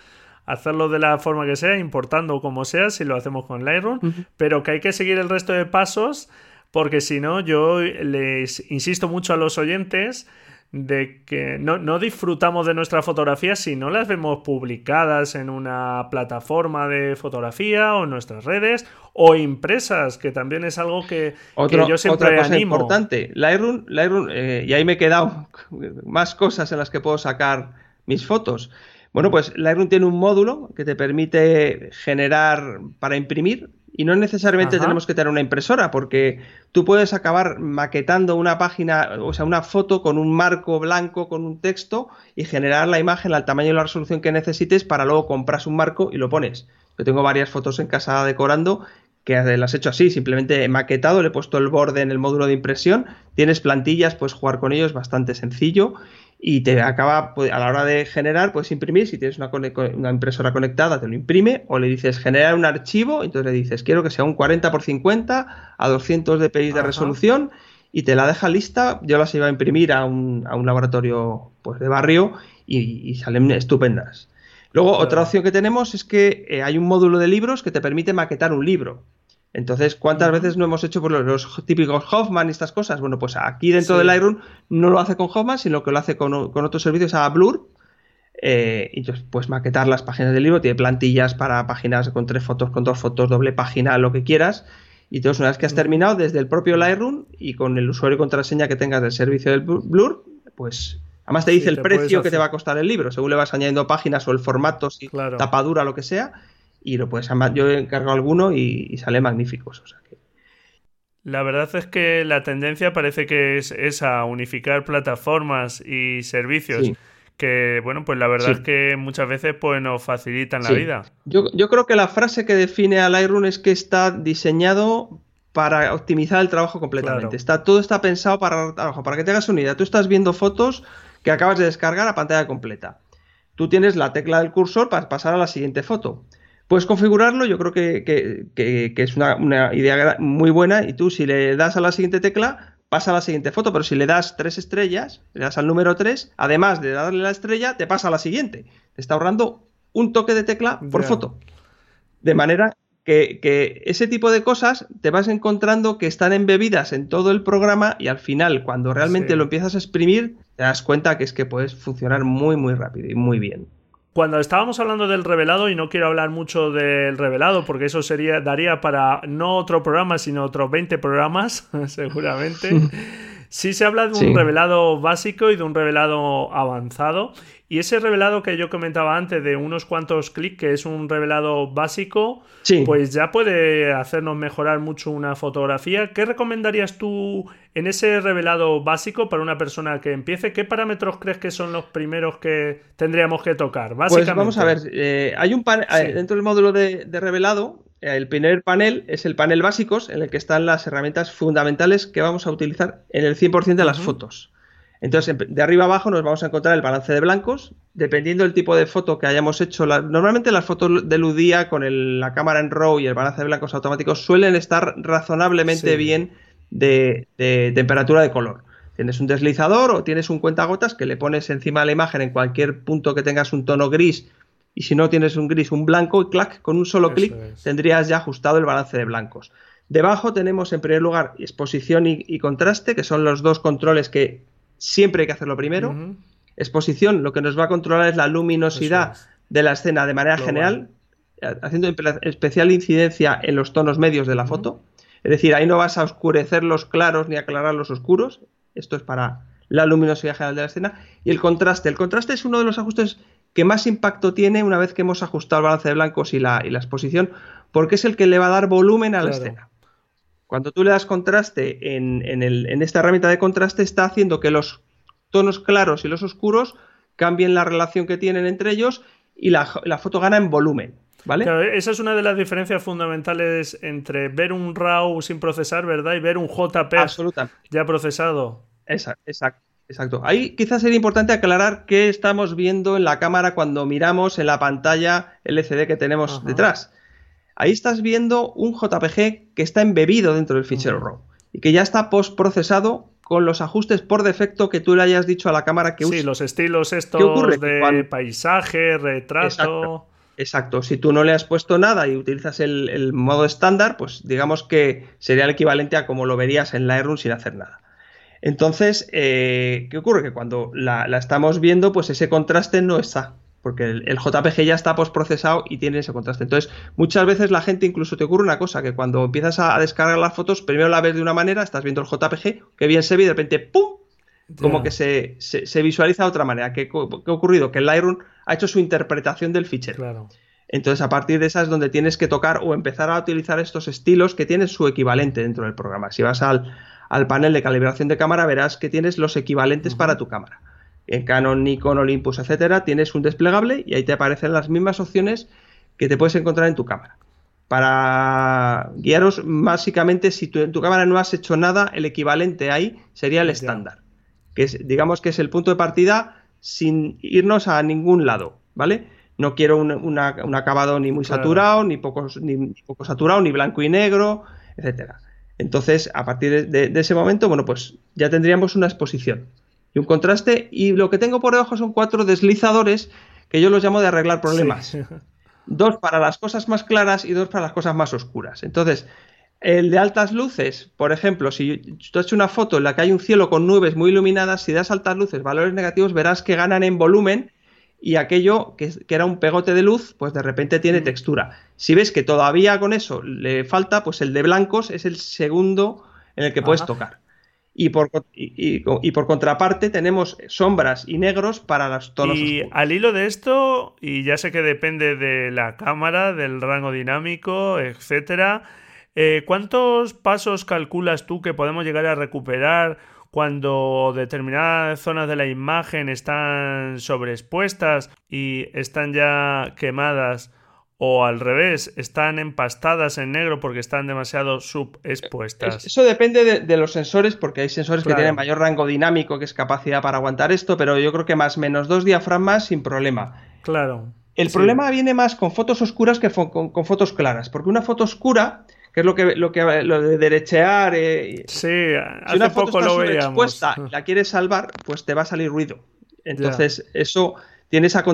Speaker 1: hacerlo de la forma que sea, importando como sea, si lo hacemos con Lightroom, pero que hay que seguir el resto de pasos porque si no, yo les insisto mucho a los oyentes de que no, disfrutamos de nuestras fotografías si no las vemos publicadas en una plataforma de fotografía o en nuestras redes o impresas, que también es algo que, yo siempre
Speaker 2: otra cosa
Speaker 1: animo.
Speaker 2: importante, Lightroom, Lightroom eh, y ahí me he quedado más cosas en las que puedo sacar mis fotos. Bueno, pues Lightroom tiene un módulo que te permite generar para imprimir y no necesariamente tenemos que tener una impresora, porque tú puedes acabar maquetando una página, o sea, una foto con un marco blanco, con un texto, y generar la imagen al tamaño y la resolución que necesites para luego compras un marco y lo pones. Yo tengo varias fotos en casa decorando que las he hecho así, simplemente he maquetado, le he puesto el borde en el módulo de impresión, tienes plantillas, puedes jugar con ellos, bastante sencillo y te acaba, pues, a la hora de generar, puedes imprimir, si tienes una, impresora conectada, te lo imprime, o le dices generar un archivo, entonces le dices quiero que sea un 40 por 50 a 200 dpi de resolución y te la deja lista, yo las iba a imprimir a un, a un laboratorio pues, de barrio y, salen estupendas. Luego, otra opción que tenemos es que eh, hay un módulo de libros que te permite maquetar un libro. Entonces, ¿cuántas veces no hemos hecho por los, típicos Hoffman y estas cosas? Bueno, pues aquí dentro del Lightroom no lo hace con Hoffman, sino que lo hace con, otros servicios a Blur. Eh, y pues maquetar las páginas del libro, tiene plantillas para páginas con tres fotos, con dos fotos, doble página, lo que quieras. Y entonces, una vez que has terminado, desde el propio Lightroom y con el usuario y contraseña que tengas del servicio del Blur, pues además te dice el precio que te va a costar el libro, según le vas añadiendo páginas o el formato, si tapadura, lo que sea y lo puedes yo he encargado alguno y, sale magníficos.
Speaker 1: La verdad es que la tendencia parece que es esa, unificar plataformas y servicios. Que, bueno, pues la verdad es que muchas veces pues, nos facilitan la vida.
Speaker 2: Yo, creo que la frase que define a Lightroom es que está diseñado para optimizar el trabajo completamente. Está, todo está pensado para trabajo. Para que te hagas una idea, tú estás viendo fotos que acabas de descargar a pantalla completa. Tú tienes la tecla del cursor para pasar a la siguiente foto. Puedes configurarlo, yo creo que, es una, idea muy buena y tú si le das a la siguiente tecla, pasa a la siguiente foto, pero si le das tres estrellas, le das al número 3, además de darle la estrella, te pasa a la siguiente. Te está ahorrando un toque de tecla por foto. De manera que, ese tipo de cosas te vas encontrando que están embebidas en todo el programa y al final, cuando realmente lo empiezas a exprimir, te das cuenta que es que puedes funcionar muy, muy rápido y muy bien.
Speaker 1: Cuando estábamos hablando del revelado, y no quiero hablar mucho del revelado, porque eso sería, daría para no otro programa, sino otros 20 programas, seguramente. Sí se habla de un revelado básico y de un revelado avanzado. Y ese revelado que yo comentaba antes de unos cuantos clics, que es un revelado básico, pues ya puede hacernos mejorar mucho una fotografía. ¿Qué recomendarías tú en ese revelado básico para una persona que empiece? ¿Qué parámetros crees que son los primeros que tendríamos que tocar?
Speaker 2: Básicamente. Pues vamos a ver, eh, hay un eh, dentro del módulo de, revelado, el primer panel es el panel básicos en el que están las herramientas fundamentales que vamos a utilizar en el 100% de las fotos. Entonces, de arriba abajo nos vamos a encontrar el balance de blancos, dependiendo del tipo de foto que hayamos hecho. normalmente las fotos de Ludía con la cámara en RAW y el balance de blancos automáticos suelen estar razonablemente bien de, temperatura de color. Tienes un deslizador o tienes un cuentagotas que le pones encima de la imagen en cualquier punto que tengas un tono gris y si no tienes un gris, un blanco y clac, con un solo clic tendrías ya ajustado el balance de blancos. Debajo tenemos en primer lugar exposición y contraste, que son los dos controles que siempre hay que hacerlo primero. Exposición, lo que nos va a controlar es la luminosidad de la escena de manera general, haciendo especial incidencia en los tonos medios de la foto. Es decir, ahí no vas a oscurecer los claros ni aclarar los oscuros. Esto es para la luminosidad general de la escena. Y el contraste. El contraste es uno de los ajustes que más impacto tiene una vez que hemos ajustado el balance de blancos y la, exposición, porque es el que le va a dar volumen a la escena. Cuando tú le das contraste en, esta herramienta de contraste, está haciendo que los tonos claros y los oscuros cambien la relación que tienen entre ellos y la, foto gana en volumen. ¿Vale?
Speaker 1: esa es una de las diferencias fundamentales entre ver un RAW sin procesar, ¿verdad? Y ver un JP ya procesado.
Speaker 2: Exacto, exacto, Ahí quizás sería importante aclarar qué estamos viendo en la cámara cuando miramos en la pantalla LCD que tenemos detrás. Ahí estás viendo un JPG que está embebido dentro del fichero RAW y que ya está postprocesado con los ajustes por defecto que tú le hayas dicho a la cámara que
Speaker 1: usa. Sí, los estilos estos de paisaje, retrato.
Speaker 2: Exacto. Si tú no le has puesto nada y utilizas el, modo estándar, pues digamos que sería el equivalente a como lo verías en Lightroom sin hacer nada. Entonces, eh, ¿qué ocurre? Que cuando la, estamos viendo, pues ese contraste no está. Porque el, JPG ya está postprocesado y tiene ese contraste. Entonces, muchas veces la gente incluso te ocurre una cosa, que cuando empiezas a, descargar las fotos, primero la ves de una manera, estás viendo el JPG, que bien se ve y de repente ¡pum! Como que se, visualiza de otra manera. ¿Qué, ha ocurrido? Que el Lightroom ha hecho su interpretación del fichero. Claro. Entonces, a partir de esa es donde tienes que tocar o empezar a utilizar estos estilos que tienen su equivalente dentro del programa. Si vas al, al panel de calibración de cámara verás que tienes los equivalentes para tu cámara. En Canon, Nikon, Olympus, etcétera, tienes un desplegable y ahí te aparecen las mismas opciones que te puedes encontrar en tu cámara. Para guiaros, básicamente, si tú en tu cámara no has hecho nada, el equivalente ahí sería el estándar, que es, digamos que es el punto de partida sin irnos a ningún lado, ¿vale? No quiero un, acabado ni muy saturado, ni poco, ni poco saturado, ni blanco y negro, etcétera. Entonces, a partir de, ese momento, bueno, pues ya tendríamos una exposición y un contraste. Y lo que tengo por debajo son cuatro deslizadores que yo los llamo de arreglar problemas. Dos para las cosas más claras y dos para las cosas más oscuras. Entonces, el de altas luces, por ejemplo, si tú has hecho una foto en la que hay un cielo con nubes muy iluminadas, si das altas luces, valores negativos, verás que ganan en volumen y aquello que, era un pegote de luz, pues de repente tiene mm. textura. Si ves que todavía con eso le falta, pues el de blancos es el segundo en el que puedes tocar. Y por, y, por contraparte tenemos sombras y negros para los tonos.
Speaker 1: Y al hilo de esto, y ya sé que depende de la cámara, del rango dinámico, etcétera, eh, ¿cuántos pasos calculas tú que podemos llegar a recuperar cuando determinadas zonas de la imagen están sobreexpuestas y están ya quemadas o al revés, están empastadas en negro porque están demasiado subexpuestas.
Speaker 2: Eso depende de, los sensores, porque hay sensores que tienen mayor rango dinámico, que es capacidad para aguantar esto, pero yo creo que más menos dos diafragmas sin problema.
Speaker 1: Claro.
Speaker 2: El problema viene más con fotos oscuras que con, fotos claras, porque una foto oscura que es lo que lo que lo de derechear eh,
Speaker 1: sí hace una foto poco lo veíamos.
Speaker 2: la quieres salvar pues te va a salir ruido. Entonces eso tiene esa,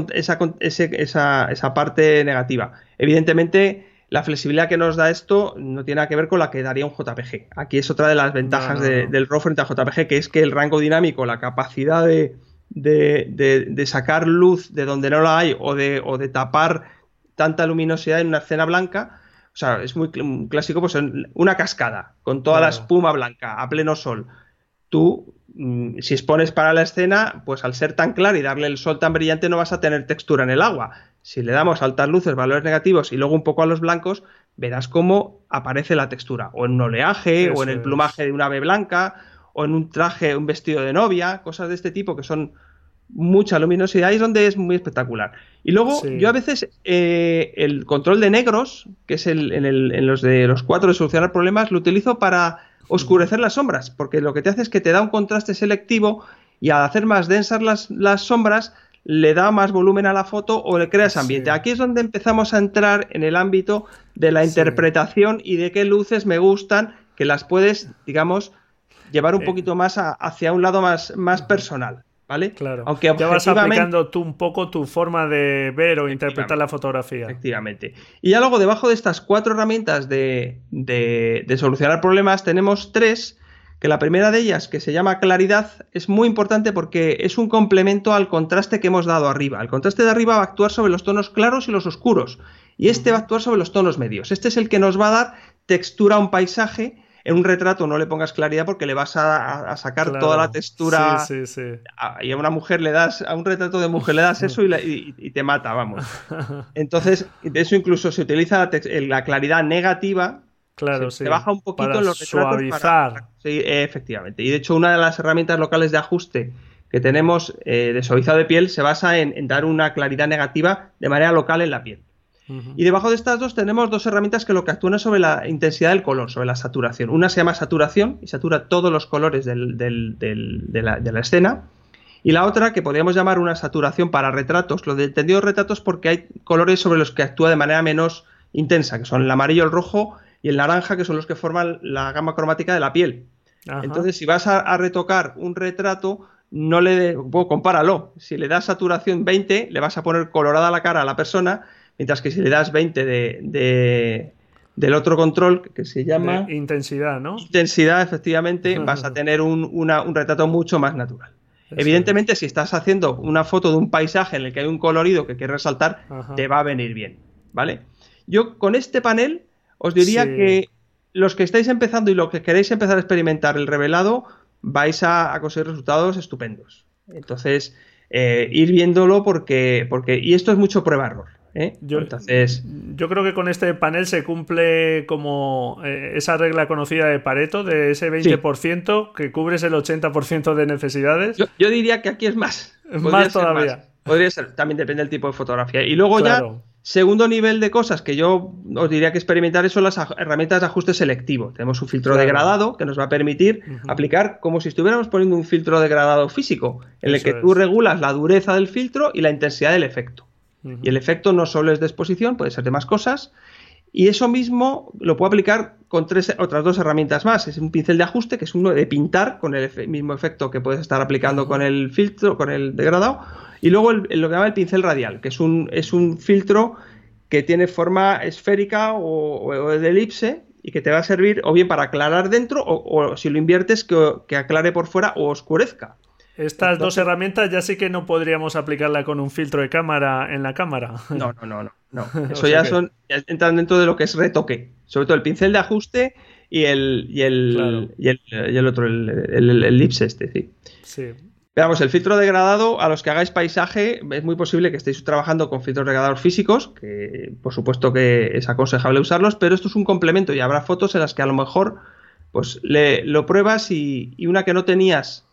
Speaker 2: esa, esa, parte negativa. Evidentemente la flexibilidad que nos da esto no tiene nada que ver con la que daría un JPG aquí es otra de las ventajas del RAW frente a JPG que es que el rango dinámico la capacidad de, de, de sacar luz de donde no la hay o de, o de tapar tanta luminosidad en una escena blanca sea, es muy clásico, pues una cascada con toda la espuma blanca a pleno sol. Tú, mm, si expones para la escena, pues al ser tan claro y darle el sol tan brillante no vas a tener textura en el agua. Si le damos altas luces, valores negativos y luego un poco a los blancos, verás cómo aparece la textura. O en un oleaje, o en el plumaje de un ave blanca, o en un traje, un vestido de novia, cosas de este tipo que son mucha luminosidad y es donde es muy espectacular. Y luego yo a veces eh, el control de negros, que es el, en, el, en, los de los cuatro de solucionar problemas, lo utilizo para oscurecer las sombras, porque lo que te hace es que te da un contraste selectivo y al hacer más densas las, las sombras le da más volumen a la foto o le creas ambiente. Aquí es donde empezamos a entrar en el ámbito de la interpretación y de qué luces me gustan, que las puedes, digamos, llevar un eh. poquito más hacia un lado más, más personal. ¿Vale?
Speaker 1: Claro. Aunque ya vas aplicando tú un poco tu forma de ver o interpretar la fotografía.
Speaker 2: Efectivamente. Y ya luego debajo de estas cuatro herramientas de, de, solucionar problemas tenemos tres que la primera de ellas, que se llama claridad, es muy importante porque es un complemento al contraste que hemos dado arriba. El contraste de arriba va a actuar sobre los tonos claros y los oscuros, y este va a actuar sobre los tonos medios. Este es el que nos va a dar textura a un paisaje en un retrato no le pongas claridad porque le vas a, sacar toda la textura. Sí, sí, sí. y a una mujer le das, a un retrato de mujer le das eso y, te mata, vamos. Entonces, de eso incluso se utiliza la, claridad negativa.
Speaker 1: Claro, se,
Speaker 2: baja un poquito en los
Speaker 1: retratos. Suavizar.
Speaker 2: sí, efectivamente. Y de hecho, una de las herramientas locales de ajuste que tenemos eh, de suavizado de piel se basa en dar una claridad negativa de manera local en la piel. Y debajo de estas dos tenemos dos herramientas que lo que actúan es sobre la intensidad del color, sobre la saturación. Una se llama saturación y satura todos los colores de, la, escena. Y la otra, que podríamos llamar una saturación para retratos, lo de entendido retratos porque hay colores sobre los que actúa de manera menos intensa, que son el amarillo, el rojo y el naranja, que son los que forman la gama cromática de la piel. Entonces, si vas a, retocar un retrato, no le. compáralo. Si le das saturación 20, le vas a poner colorada la cara a la persona Mientras que si le das 20 de, del otro control que se llama...
Speaker 1: intensidad, ¿no?
Speaker 2: Intensidad, efectivamente, vas a tener un, un retrato mucho más natural. Evidentemente, si estás haciendo una foto de un paisaje en el que hay un colorido que quieres resaltar, te va a venir bien, ¿vale? Yo con este panel os diría que los que estáis empezando y los que queréis empezar a experimentar el revelado, vais a, conseguir resultados estupendos. Entonces, eh, ir viéndolo porque, porque... Y esto es mucho prueba-error. ¿Eh?
Speaker 1: Yo, Entonces, yo creo que con este panel se cumple como eh, esa regla conocida de Pareto, de ese 20% que cubres el 80% de necesidades.
Speaker 2: Yo, diría que aquí es más.
Speaker 1: Más todavía.
Speaker 2: Podría ser, también depende del tipo de fotografía. Y luego ya, segundo nivel de cosas que yo os diría que experimentar son las herramientas de ajuste selectivo. Tenemos un filtro degradado que nos va a permitir aplicar como si estuviéramos poniendo un filtro degradado físico, en el que tú regulas la dureza del filtro y la intensidad del efecto. Y el efecto no solo es de exposición, puede ser de más cosas. Y eso mismo lo puedo aplicar con tres, otras dos herramientas más. Es un pincel de ajuste, que es uno de pintar con el mismo efecto que puedes estar aplicando con el filtro, con el degradado. Y luego lo que llama el pincel radial, que es un, es un filtro que tiene forma esférica o, de elipse y que te va a servir o bien para aclarar dentro o, si lo inviertes que, que aclare por fuera o oscurezca.
Speaker 1: Estas dos herramientas ya sí que no podríamos aplicarla con un filtro de cámara en la cámara.
Speaker 2: No, no, no, no. Eso ya son, entran dentro de lo que es retoque. Sobre todo el pincel de ajuste y el, y el, y el, otro, el, el, elipse este, sí.
Speaker 1: Sí.
Speaker 2: Veamos, el filtro degradado, a los que hagáis paisaje, es muy posible que estéis trabajando con filtros degradadores físicos, que por supuesto que es aconsejable usarlos, pero esto es un complemento y habrá fotos en las que a lo mejor pues le, lo pruebas y, y una que no tenías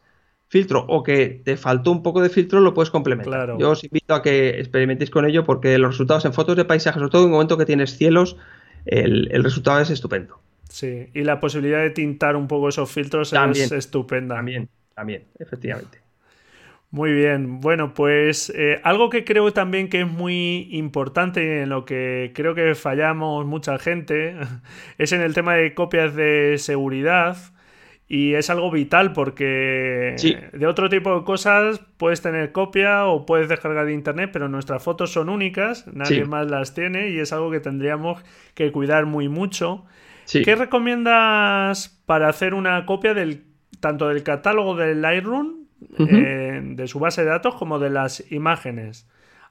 Speaker 2: filtro o que te faltó un poco de filtro, lo puedes complementar. Yo os invito a que experimentéis con ello porque los resultados en fotos de paisajes, sobre todo en el momento que tienes cielos, el, resultado es estupendo.
Speaker 1: Sí, y la posibilidad de tintar un poco esos filtros es estupenda.
Speaker 2: También, también, efectivamente.
Speaker 1: Muy bien, bueno, pues eh, algo que creo también que es muy importante en lo que creo que fallamos mucha gente es en el tema de copias de seguridad y es algo vital porque de otro tipo de cosas puedes tener copia o puedes descargar de internet, pero nuestras fotos son únicas, nadie más las tiene y es algo que tendríamos que cuidar muy mucho. ¿Qué recomiendas para hacer una copia del tanto del catálogo del Lightroom, eh, de su base de datos, como de las imágenes?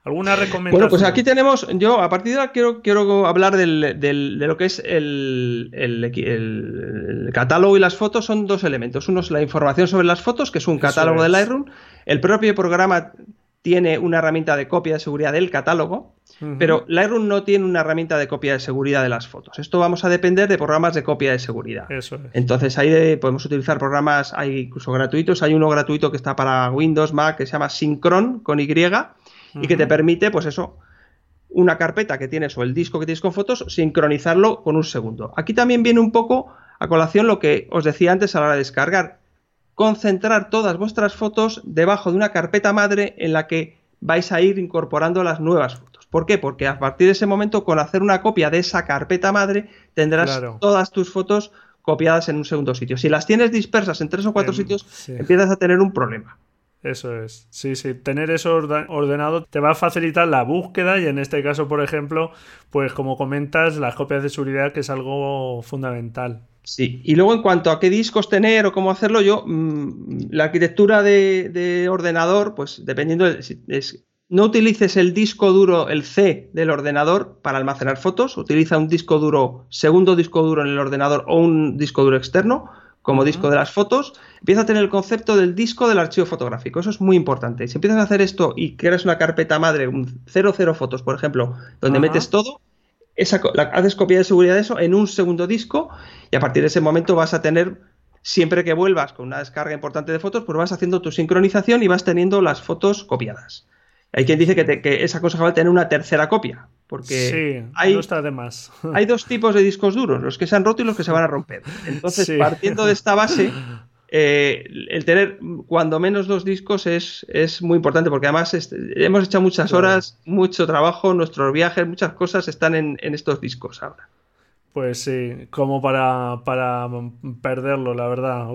Speaker 1: ¿Alguna recomendación?
Speaker 2: Bueno, pues aquí tenemos, yo a partir de ahora quiero, quiero hablar del, de lo que es el, el, catálogo y las fotos, son dos elementos. Uno es la información sobre las fotos, que es un catálogo de Lightroom. El propio programa tiene una herramienta de copia de seguridad del catálogo, pero Lightroom no tiene una herramienta de copia de seguridad de las fotos. Esto vamos a depender de programas de copia de seguridad. Entonces ahí podemos utilizar programas, hay incluso gratuitos, hay uno gratuito que está para Windows, Mac, que se llama Synchron con Y, y que te permite, pues eso, una carpeta que tienes o el disco que tienes con fotos, sincronizarlo con un segundo. Aquí también viene un poco a colación lo que os decía antes a la hora de descargar. Concentrar todas vuestras fotos debajo de una carpeta madre en la que vais a ir incorporando las nuevas fotos. ¿Por qué? Porque a partir de ese momento, con hacer una copia de esa carpeta madre, tendrás todas tus fotos copiadas en un segundo sitio. Si las tienes dispersas en tres o cuatro em, sitios, empiezas a tener un problema.
Speaker 1: Eso es. Sí, sí. Tener eso ordenado te va a facilitar la búsqueda y en este caso, por ejemplo, pues como comentas, las copias de seguridad, que es algo fundamental.
Speaker 2: Sí, y luego en cuanto a qué discos tener o cómo hacerlo, yo, mm, la arquitectura de, ordenador, pues dependiendo, es, no utilices el disco duro, el C del ordenador para almacenar fotos, utiliza un disco duro, segundo disco duro en el ordenador o un disco duro externo como disco de las fotos, empieza a tener el concepto del disco del archivo fotográfico. Eso es muy importante. Si empiezas a hacer esto y creas una carpeta madre, un 00 fotos, por ejemplo, donde metes todo, esa, haces copia de seguridad de eso en un segundo disco y a partir de ese momento vas a tener, siempre que vuelvas con una descarga importante de fotos, pues vas haciendo tu sincronización y vas teniendo las fotos copiadas. Hay quien dice que, que es aconsejable tener una tercera copia, porque hay,
Speaker 1: está de más.
Speaker 2: hay dos tipos de discos duros, los que se han roto y los que se van a romper. Entonces, partiendo de esta base, eh, el tener cuando menos dos discos es, es muy importante, porque además hemos hecho muchas horas, mucho trabajo, nuestros viajes, muchas cosas están en, en estos discos ahora.
Speaker 1: Pues sí, como para, para perderlo, la verdad.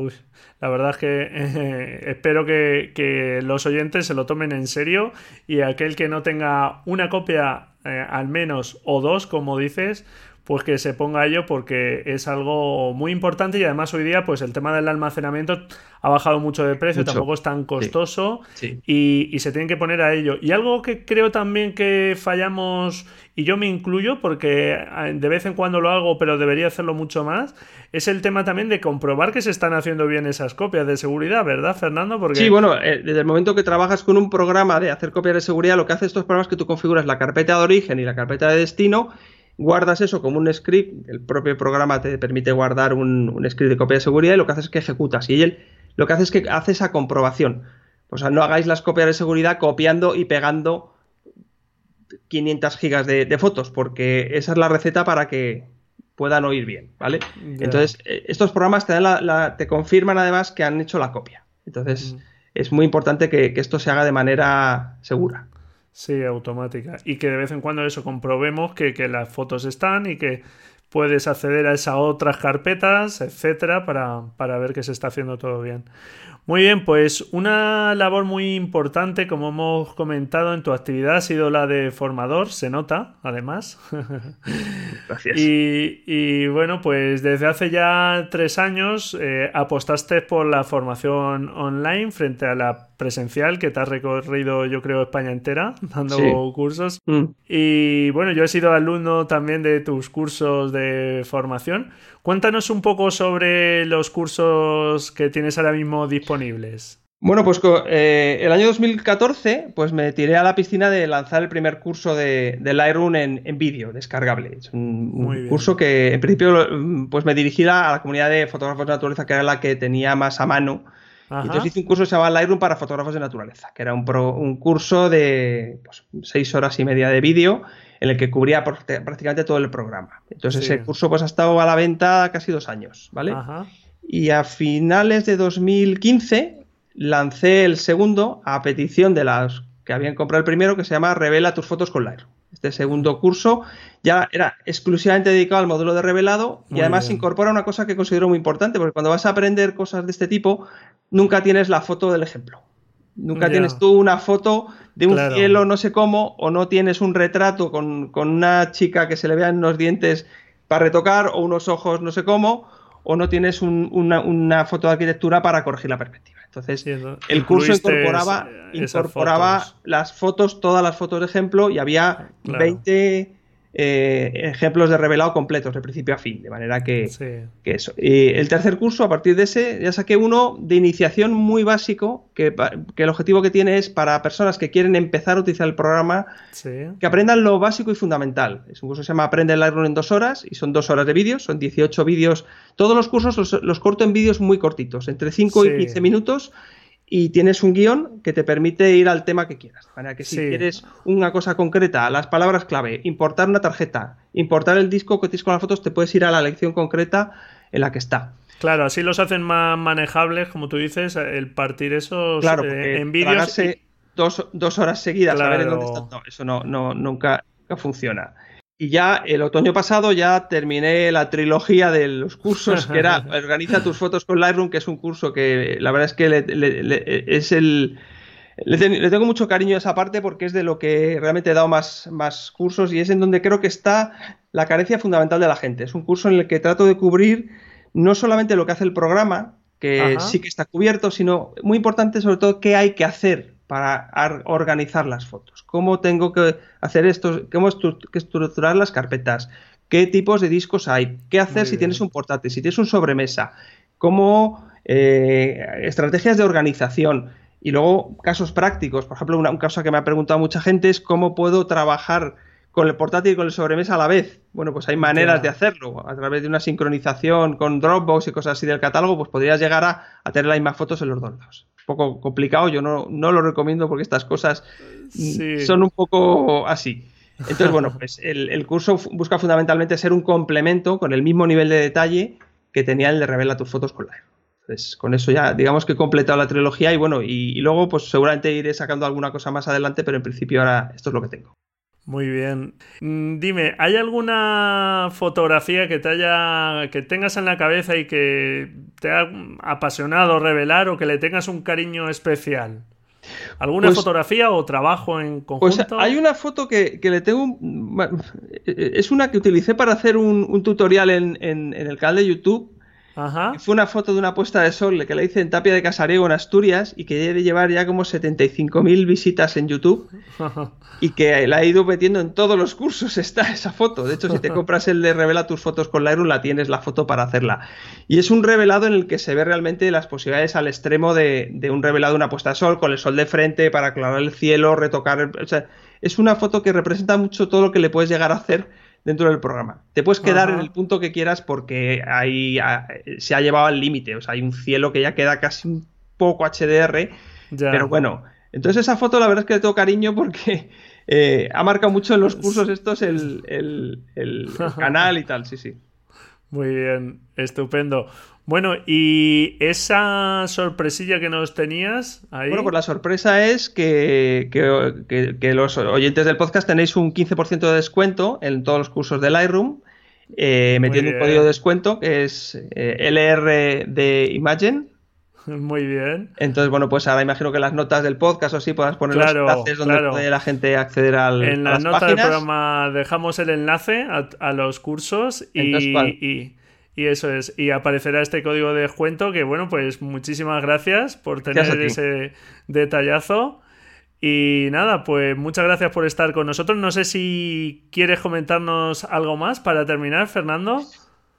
Speaker 1: la verdad es que eh, espero que, los oyentes se lo tomen en serio y aquel que no tenga una copia eh, al menos o dos, como dices, pues que se ponga ello porque es algo muy importante y además hoy día pues el tema del almacenamiento ha bajado mucho de precio, tampoco es tan costoso Y, se tienen que poner a ello. Y algo que creo también que fallamos, y yo me incluyo porque eh, de vez en cuando lo hago, pero debería hacerlo mucho más, es el tema también de comprobar que se están haciendo bien esas copias de seguridad, ¿verdad, Fernando?
Speaker 2: Porque... Sí, bueno, eh, desde el momento que trabajas con un programa de hacer copias de seguridad, lo que hace estos programas es que tú configuras la carpeta de origen y la carpeta de destino guardas eso como un script, el propio programa te permite guardar un, script de copia de seguridad y lo que haces es que ejecutas y él lo que hace es que hace esa comprobación. O sea, no hagáis las copias de seguridad copiando y pegando 500 gigas de, fotos, porque esa es la receta para que puedan oír bien, ¿vale? Entonces, eh, estos programas te, te, confirman además que han hecho la copia. Entonces, es muy importante que esto se haga de manera segura.
Speaker 1: Sí, automática. Y que de vez en cuando eso comprobemos que, que las fotos están y que puedes acceder a esas otras carpetas, etcétera, para, para ver que se está haciendo todo bien. Muy bien, pues una labor muy importante, como hemos comentado en tu actividad, ha sido la de formador, se nota, además.
Speaker 2: Gracias.
Speaker 1: Y, bueno, pues desde hace ya tres años eh, apostaste por la formación online frente a la presencial que te has recorrido, yo creo, España entera, dando cursos. Mm. Y bueno, yo he sido alumno también de tus cursos de formación. Cuéntanos un poco sobre los cursos que tienes ahora mismo disponibles.
Speaker 2: Bueno, pues eh, el año 2014 pues me tiré a la piscina de lanzar el primer curso de, de Lightroom en, vídeo, descargable. Es un, curso que en principio pues me dirigía a la comunidad de fotógrafos de naturaleza, que era la que tenía más a mano. Entonces hice un curso que se llama Lightroom para fotógrafos de naturaleza, que era un, un curso de pues, seis horas y media de vídeo en el que cubría prácticamente todo el programa. Entonces ese curso pues ha estado a la venta casi dos años, ¿vale? Y a finales de 2015 lancé el segundo a petición de las que habían comprado el primero, que se llama Revela tus fotos con Lightroom. Este segundo curso ya era exclusivamente dedicado al módulo de revelado y además incorpora una cosa que considero muy importante, porque cuando vas a aprender cosas de este tipo, nunca tienes la foto del ejemplo. Nunca tienes tú una foto de un cielo no sé cómo, o no tienes un retrato con, una chica que se le vean unos dientes para retocar, o unos ojos no sé cómo, o no tienes una, foto de arquitectura para corregir la perspectiva. Entonces, el curso incorporaba, incorporaba las fotos, todas las fotos de ejemplo, y había 20 eh, ejemplos de revelado completos de principio a fin, de manera que, eso. Y el tercer curso, a partir de ese, ya saqué uno de iniciación muy básico, que, el objetivo que tiene es para personas que quieren empezar a utilizar el programa, que aprendan lo básico y fundamental. Es un curso que se llama Aprende el Lightroom en dos horas, y son dos horas de vídeos, son 18 vídeos. Todos los cursos los, corto en vídeos muy cortitos, entre 5 y 15 minutos, y tienes un guion que te permite ir al tema que quieras. Para que si quieres una cosa concreta, las palabras clave, importar una tarjeta, importar el disco que tienes con las fotos, te puedes ir a la lección concreta en la que está.
Speaker 1: Claro, así los hacen más manejables, como tú dices, el partir esos
Speaker 2: eh, en vídeos. Dos, dos, horas seguidas a ver en dónde está. No, eso no, no, nunca, nunca funciona. Y ya el otoño pasado ya terminé la trilogía de los cursos, que era Organiza tus fotos con Lightroom, que es un curso que la verdad es que es el... Le, tengo mucho cariño a esa parte porque es de lo que realmente he dado más, más cursos y es en donde creo que está la carencia fundamental de la gente. Es un curso en el que trato de cubrir no solamente lo que hace el programa, que sí que está cubierto, sino muy importante sobre todo qué hay que hacer para organizar las fotos. ¿Cómo tengo que hacer esto? ¿Cómo estructurar las carpetas? ¿Qué tipos de discos hay? ¿Qué hacer si tienes un portátil? Si tienes un sobremesa? ¿Cómo eh, estrategias de organización? Y luego casos prácticos. Por ejemplo, una, un caso que me ha preguntado mucha gente es cómo puedo trabajar con el portátil y con el sobremesa a la vez. Bueno, pues hay maneras de hacerlo. A través de una sincronización con Dropbox y cosas así del catálogo, pues podrías llegar a, tener las mismas fotos en los dos lados. Poco complicado, yo no, no lo recomiendo porque estas cosas son un poco así. Entonces, bueno, pues el, curso busca fundamentalmente ser un complemento con el mismo nivel de detalle que tenía el de Revela tus fotos con Lightroom. Entonces, con eso ya, digamos que he completado la trilogía y bueno, y luego pues seguramente iré sacando alguna cosa más adelante, pero en principio ahora esto es lo que tengo.
Speaker 1: Muy bien. Mm, dime, ¿hay alguna fotografía que te haya. que tengas en la cabeza y que te ha apasionado revelar o que le tengas un cariño especial? ¿Alguna
Speaker 2: Pues-
Speaker 1: fotografía o trabajo en
Speaker 2: Pues
Speaker 1: conjunto?
Speaker 2: hay una foto que, que le tengo. Es una que utilicé para hacer un, un tutorial en, en- en el canal de YouTube.
Speaker 1: Ajá.
Speaker 2: Fue una foto de una puesta de sol que la hice en Tapia de Casariego, en Asturias, y que debe llevar ya como 75.000 visitas en YouTube. Y que la he ido metiendo en todos los cursos, está esa foto. De hecho, si te compras el de Revela tus fotos con Lightroom, la tienes la foto para hacerla. Y es un revelado en el que se ve realmente las posibilidades al extremo de, de un revelado de una puesta de sol, con el sol de frente, para aclarar el cielo, retocar. el- o sea, es una foto que representa mucho todo lo que le puedes llegar a hacer dentro del programa. Te puedes quedar
Speaker 1: Ajá.
Speaker 2: en el punto que quieras porque ahí ah, se ha llevado al límite. O sea, hay un cielo que ya queda casi un poco HDR.
Speaker 1: Ya.
Speaker 2: Pero bueno, entonces esa foto la verdad es que le tengo cariño porque eh, ha marcado mucho en los cursos estos el- el canal y tal, sí, sí.
Speaker 1: Muy bien, estupendo. Bueno, y esa sorpresilla que nos tenías ahí.
Speaker 2: Bueno, pues la sorpresa es que, que- que- que los oyentes del podcast tenéis un 15% de descuento en todos los cursos de Lightroom, eh, metiendo un código de descuento que es eh, LR de Imagen.
Speaker 1: Muy bien.
Speaker 2: Entonces, bueno, pues ahora imagino que en las notas del podcast o así puedas poner
Speaker 1: Claro,
Speaker 2: los enlaces donde
Speaker 1: claro.
Speaker 2: puede la gente acceder al,
Speaker 1: En
Speaker 2: a
Speaker 1: las
Speaker 2: las
Speaker 1: notas del programa dejamos el enlace a, a los cursos y,
Speaker 2: Entonces, ¿cuál?
Speaker 1: y, y eso es. Y aparecerá este código de descuento que, bueno, pues muchísimas gracias por tener
Speaker 2: Gracias
Speaker 1: ese detallazo. Y nada, pues muchas gracias por estar con nosotros. No sé si quieres comentarnos algo más para terminar, Fernando.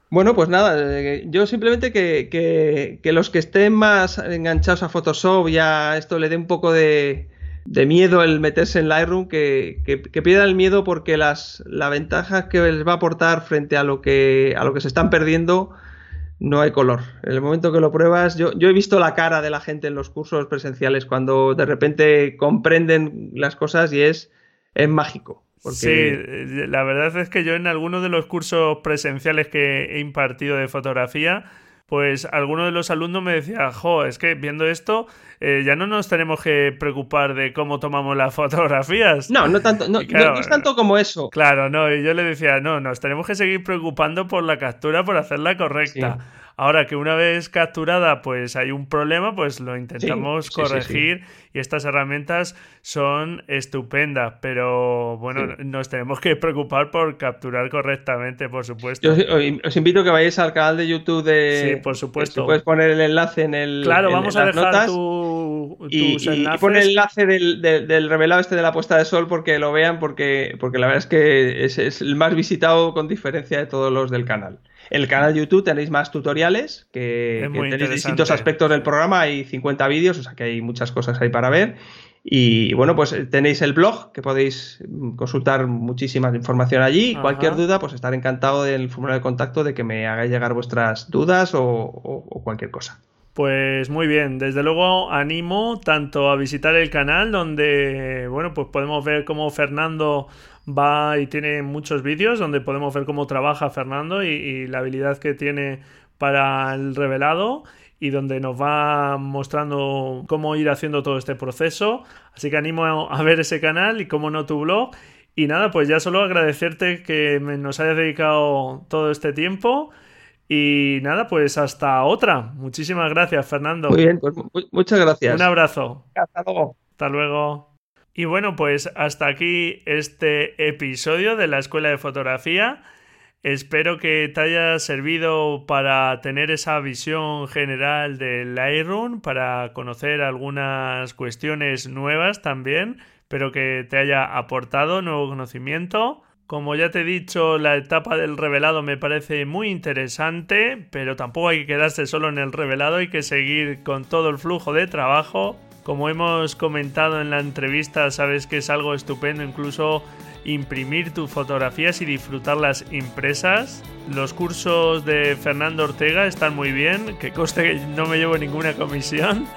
Speaker 2: Bueno, pues nada, eh, yo simplemente que, que- que los que estén más enganchados a Photoshop y a esto le dé un poco de, de miedo el meterse en Lightroom, que, que, que el miedo porque las, la ventaja que les va a aportar frente a lo que, a lo que se están perdiendo no hay color. En el momento que lo pruebas, yo, yo he visto la cara de la gente en los cursos presenciales cuando de repente comprenden las cosas y es, es mágico. Porque...
Speaker 1: Sí, la verdad es que yo en algunos de los cursos presenciales que he impartido de fotografía, pues alguno de los alumnos me decía, jo, es que viendo esto eh, ya no nos tenemos que preocupar de cómo tomamos las fotografías.
Speaker 2: No, no tanto, no,
Speaker 1: claro,
Speaker 2: no- no es tanto como eso.
Speaker 1: Claro, no, y yo le decía, no, nos tenemos que seguir preocupando por la captura, por hacerla correcta.
Speaker 2: Sí.
Speaker 1: Ahora que una vez capturada, pues hay un problema, pues lo intentamos
Speaker 2: sí, sí, sí.
Speaker 1: corregir y estas herramientas son estupendas, pero bueno, nos tenemos que preocupar por capturar correctamente, por supuesto.
Speaker 2: Yo os, invito a que vayáis al canal de YouTube de.
Speaker 1: Sí, por supuesto.
Speaker 2: Si puedes poner el enlace en el.
Speaker 1: claro,
Speaker 2: en-
Speaker 1: vamos
Speaker 2: en
Speaker 1: a dejar
Speaker 2: notas
Speaker 1: tu-
Speaker 2: Y,
Speaker 1: tus
Speaker 2: y- y
Speaker 1: enlaces.
Speaker 2: pon el enlace del, del- del revelado este de la puesta de sol porque lo vean, porque, porque la verdad es que es, es el más visitado con diferencia de todos los del canal. En el canal de YouTube tenéis más tutoriales, que, tenéis distintos aspectos del programa, hay 50 vídeos, o sea que hay muchas cosas ahí para ver. Y bueno, pues eh, tenéis el blog, que podéis mm, consultar muchísima información allí.
Speaker 1: Ajá.
Speaker 2: Cualquier duda, pues estaré encantado del formulario de contacto de que me hagáis llegar vuestras dudas o- o- o cualquier cosa.
Speaker 1: Pues muy bien, desde luego animo tanto a visitar el canal donde, bueno, pues podemos ver cómo Fernando va y tiene muchos vídeos donde podemos ver cómo trabaja Fernando y, la habilidad que tiene para el revelado y donde nos va mostrando cómo ir haciendo todo este proceso. Así que animo a, ver ese canal y como no tu blog. Y nada, pues ya solo agradecerte que nos hayas dedicado todo este tiempo. Y nada, pues hasta otra. Muchísimas gracias, Fernando.
Speaker 2: Muy bien, pues mu- muchas gracias.
Speaker 1: Un abrazo.
Speaker 2: Hasta luego.
Speaker 1: Hasta luego. Y bueno, pues hasta aquí este episodio de la Escuela de Fotografía. Espero que te haya servido para tener esa visión general del Lightroom, para conocer algunas cuestiones nuevas también, pero que te haya aportado nuevo conocimiento. Como ya te he dicho, la etapa del revelado me parece muy interesante, pero tampoco hay que quedarse solo en el revelado, hay que seguir con todo el flujo de trabajo. Como hemos comentado en la entrevista, sabes que es algo estupendo incluso imprimir tus fotografías y disfrutarlas impresas. Los cursos de Fernando Ortega están muy bien, que conste que no me llevo ninguna comisión,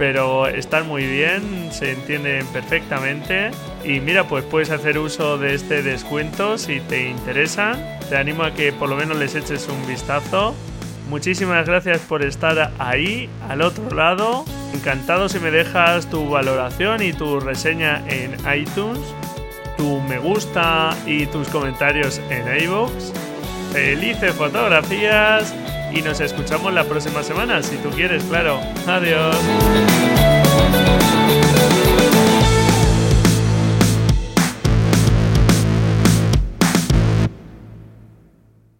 Speaker 1: pero están muy bien, se entienden perfectamente. Y mira, pues puedes hacer uso de este descuento si te interesa. Te animo a que por lo menos les eches un vistazo. Muchísimas gracias por estar ahí, al otro lado. Encantado si me dejas tu valoración y tu reseña en iTunes, tu me gusta y tus comentarios en iVoox. Felices fotografías y nos escuchamos la próxima semana, si tú quieres, claro. Adiós.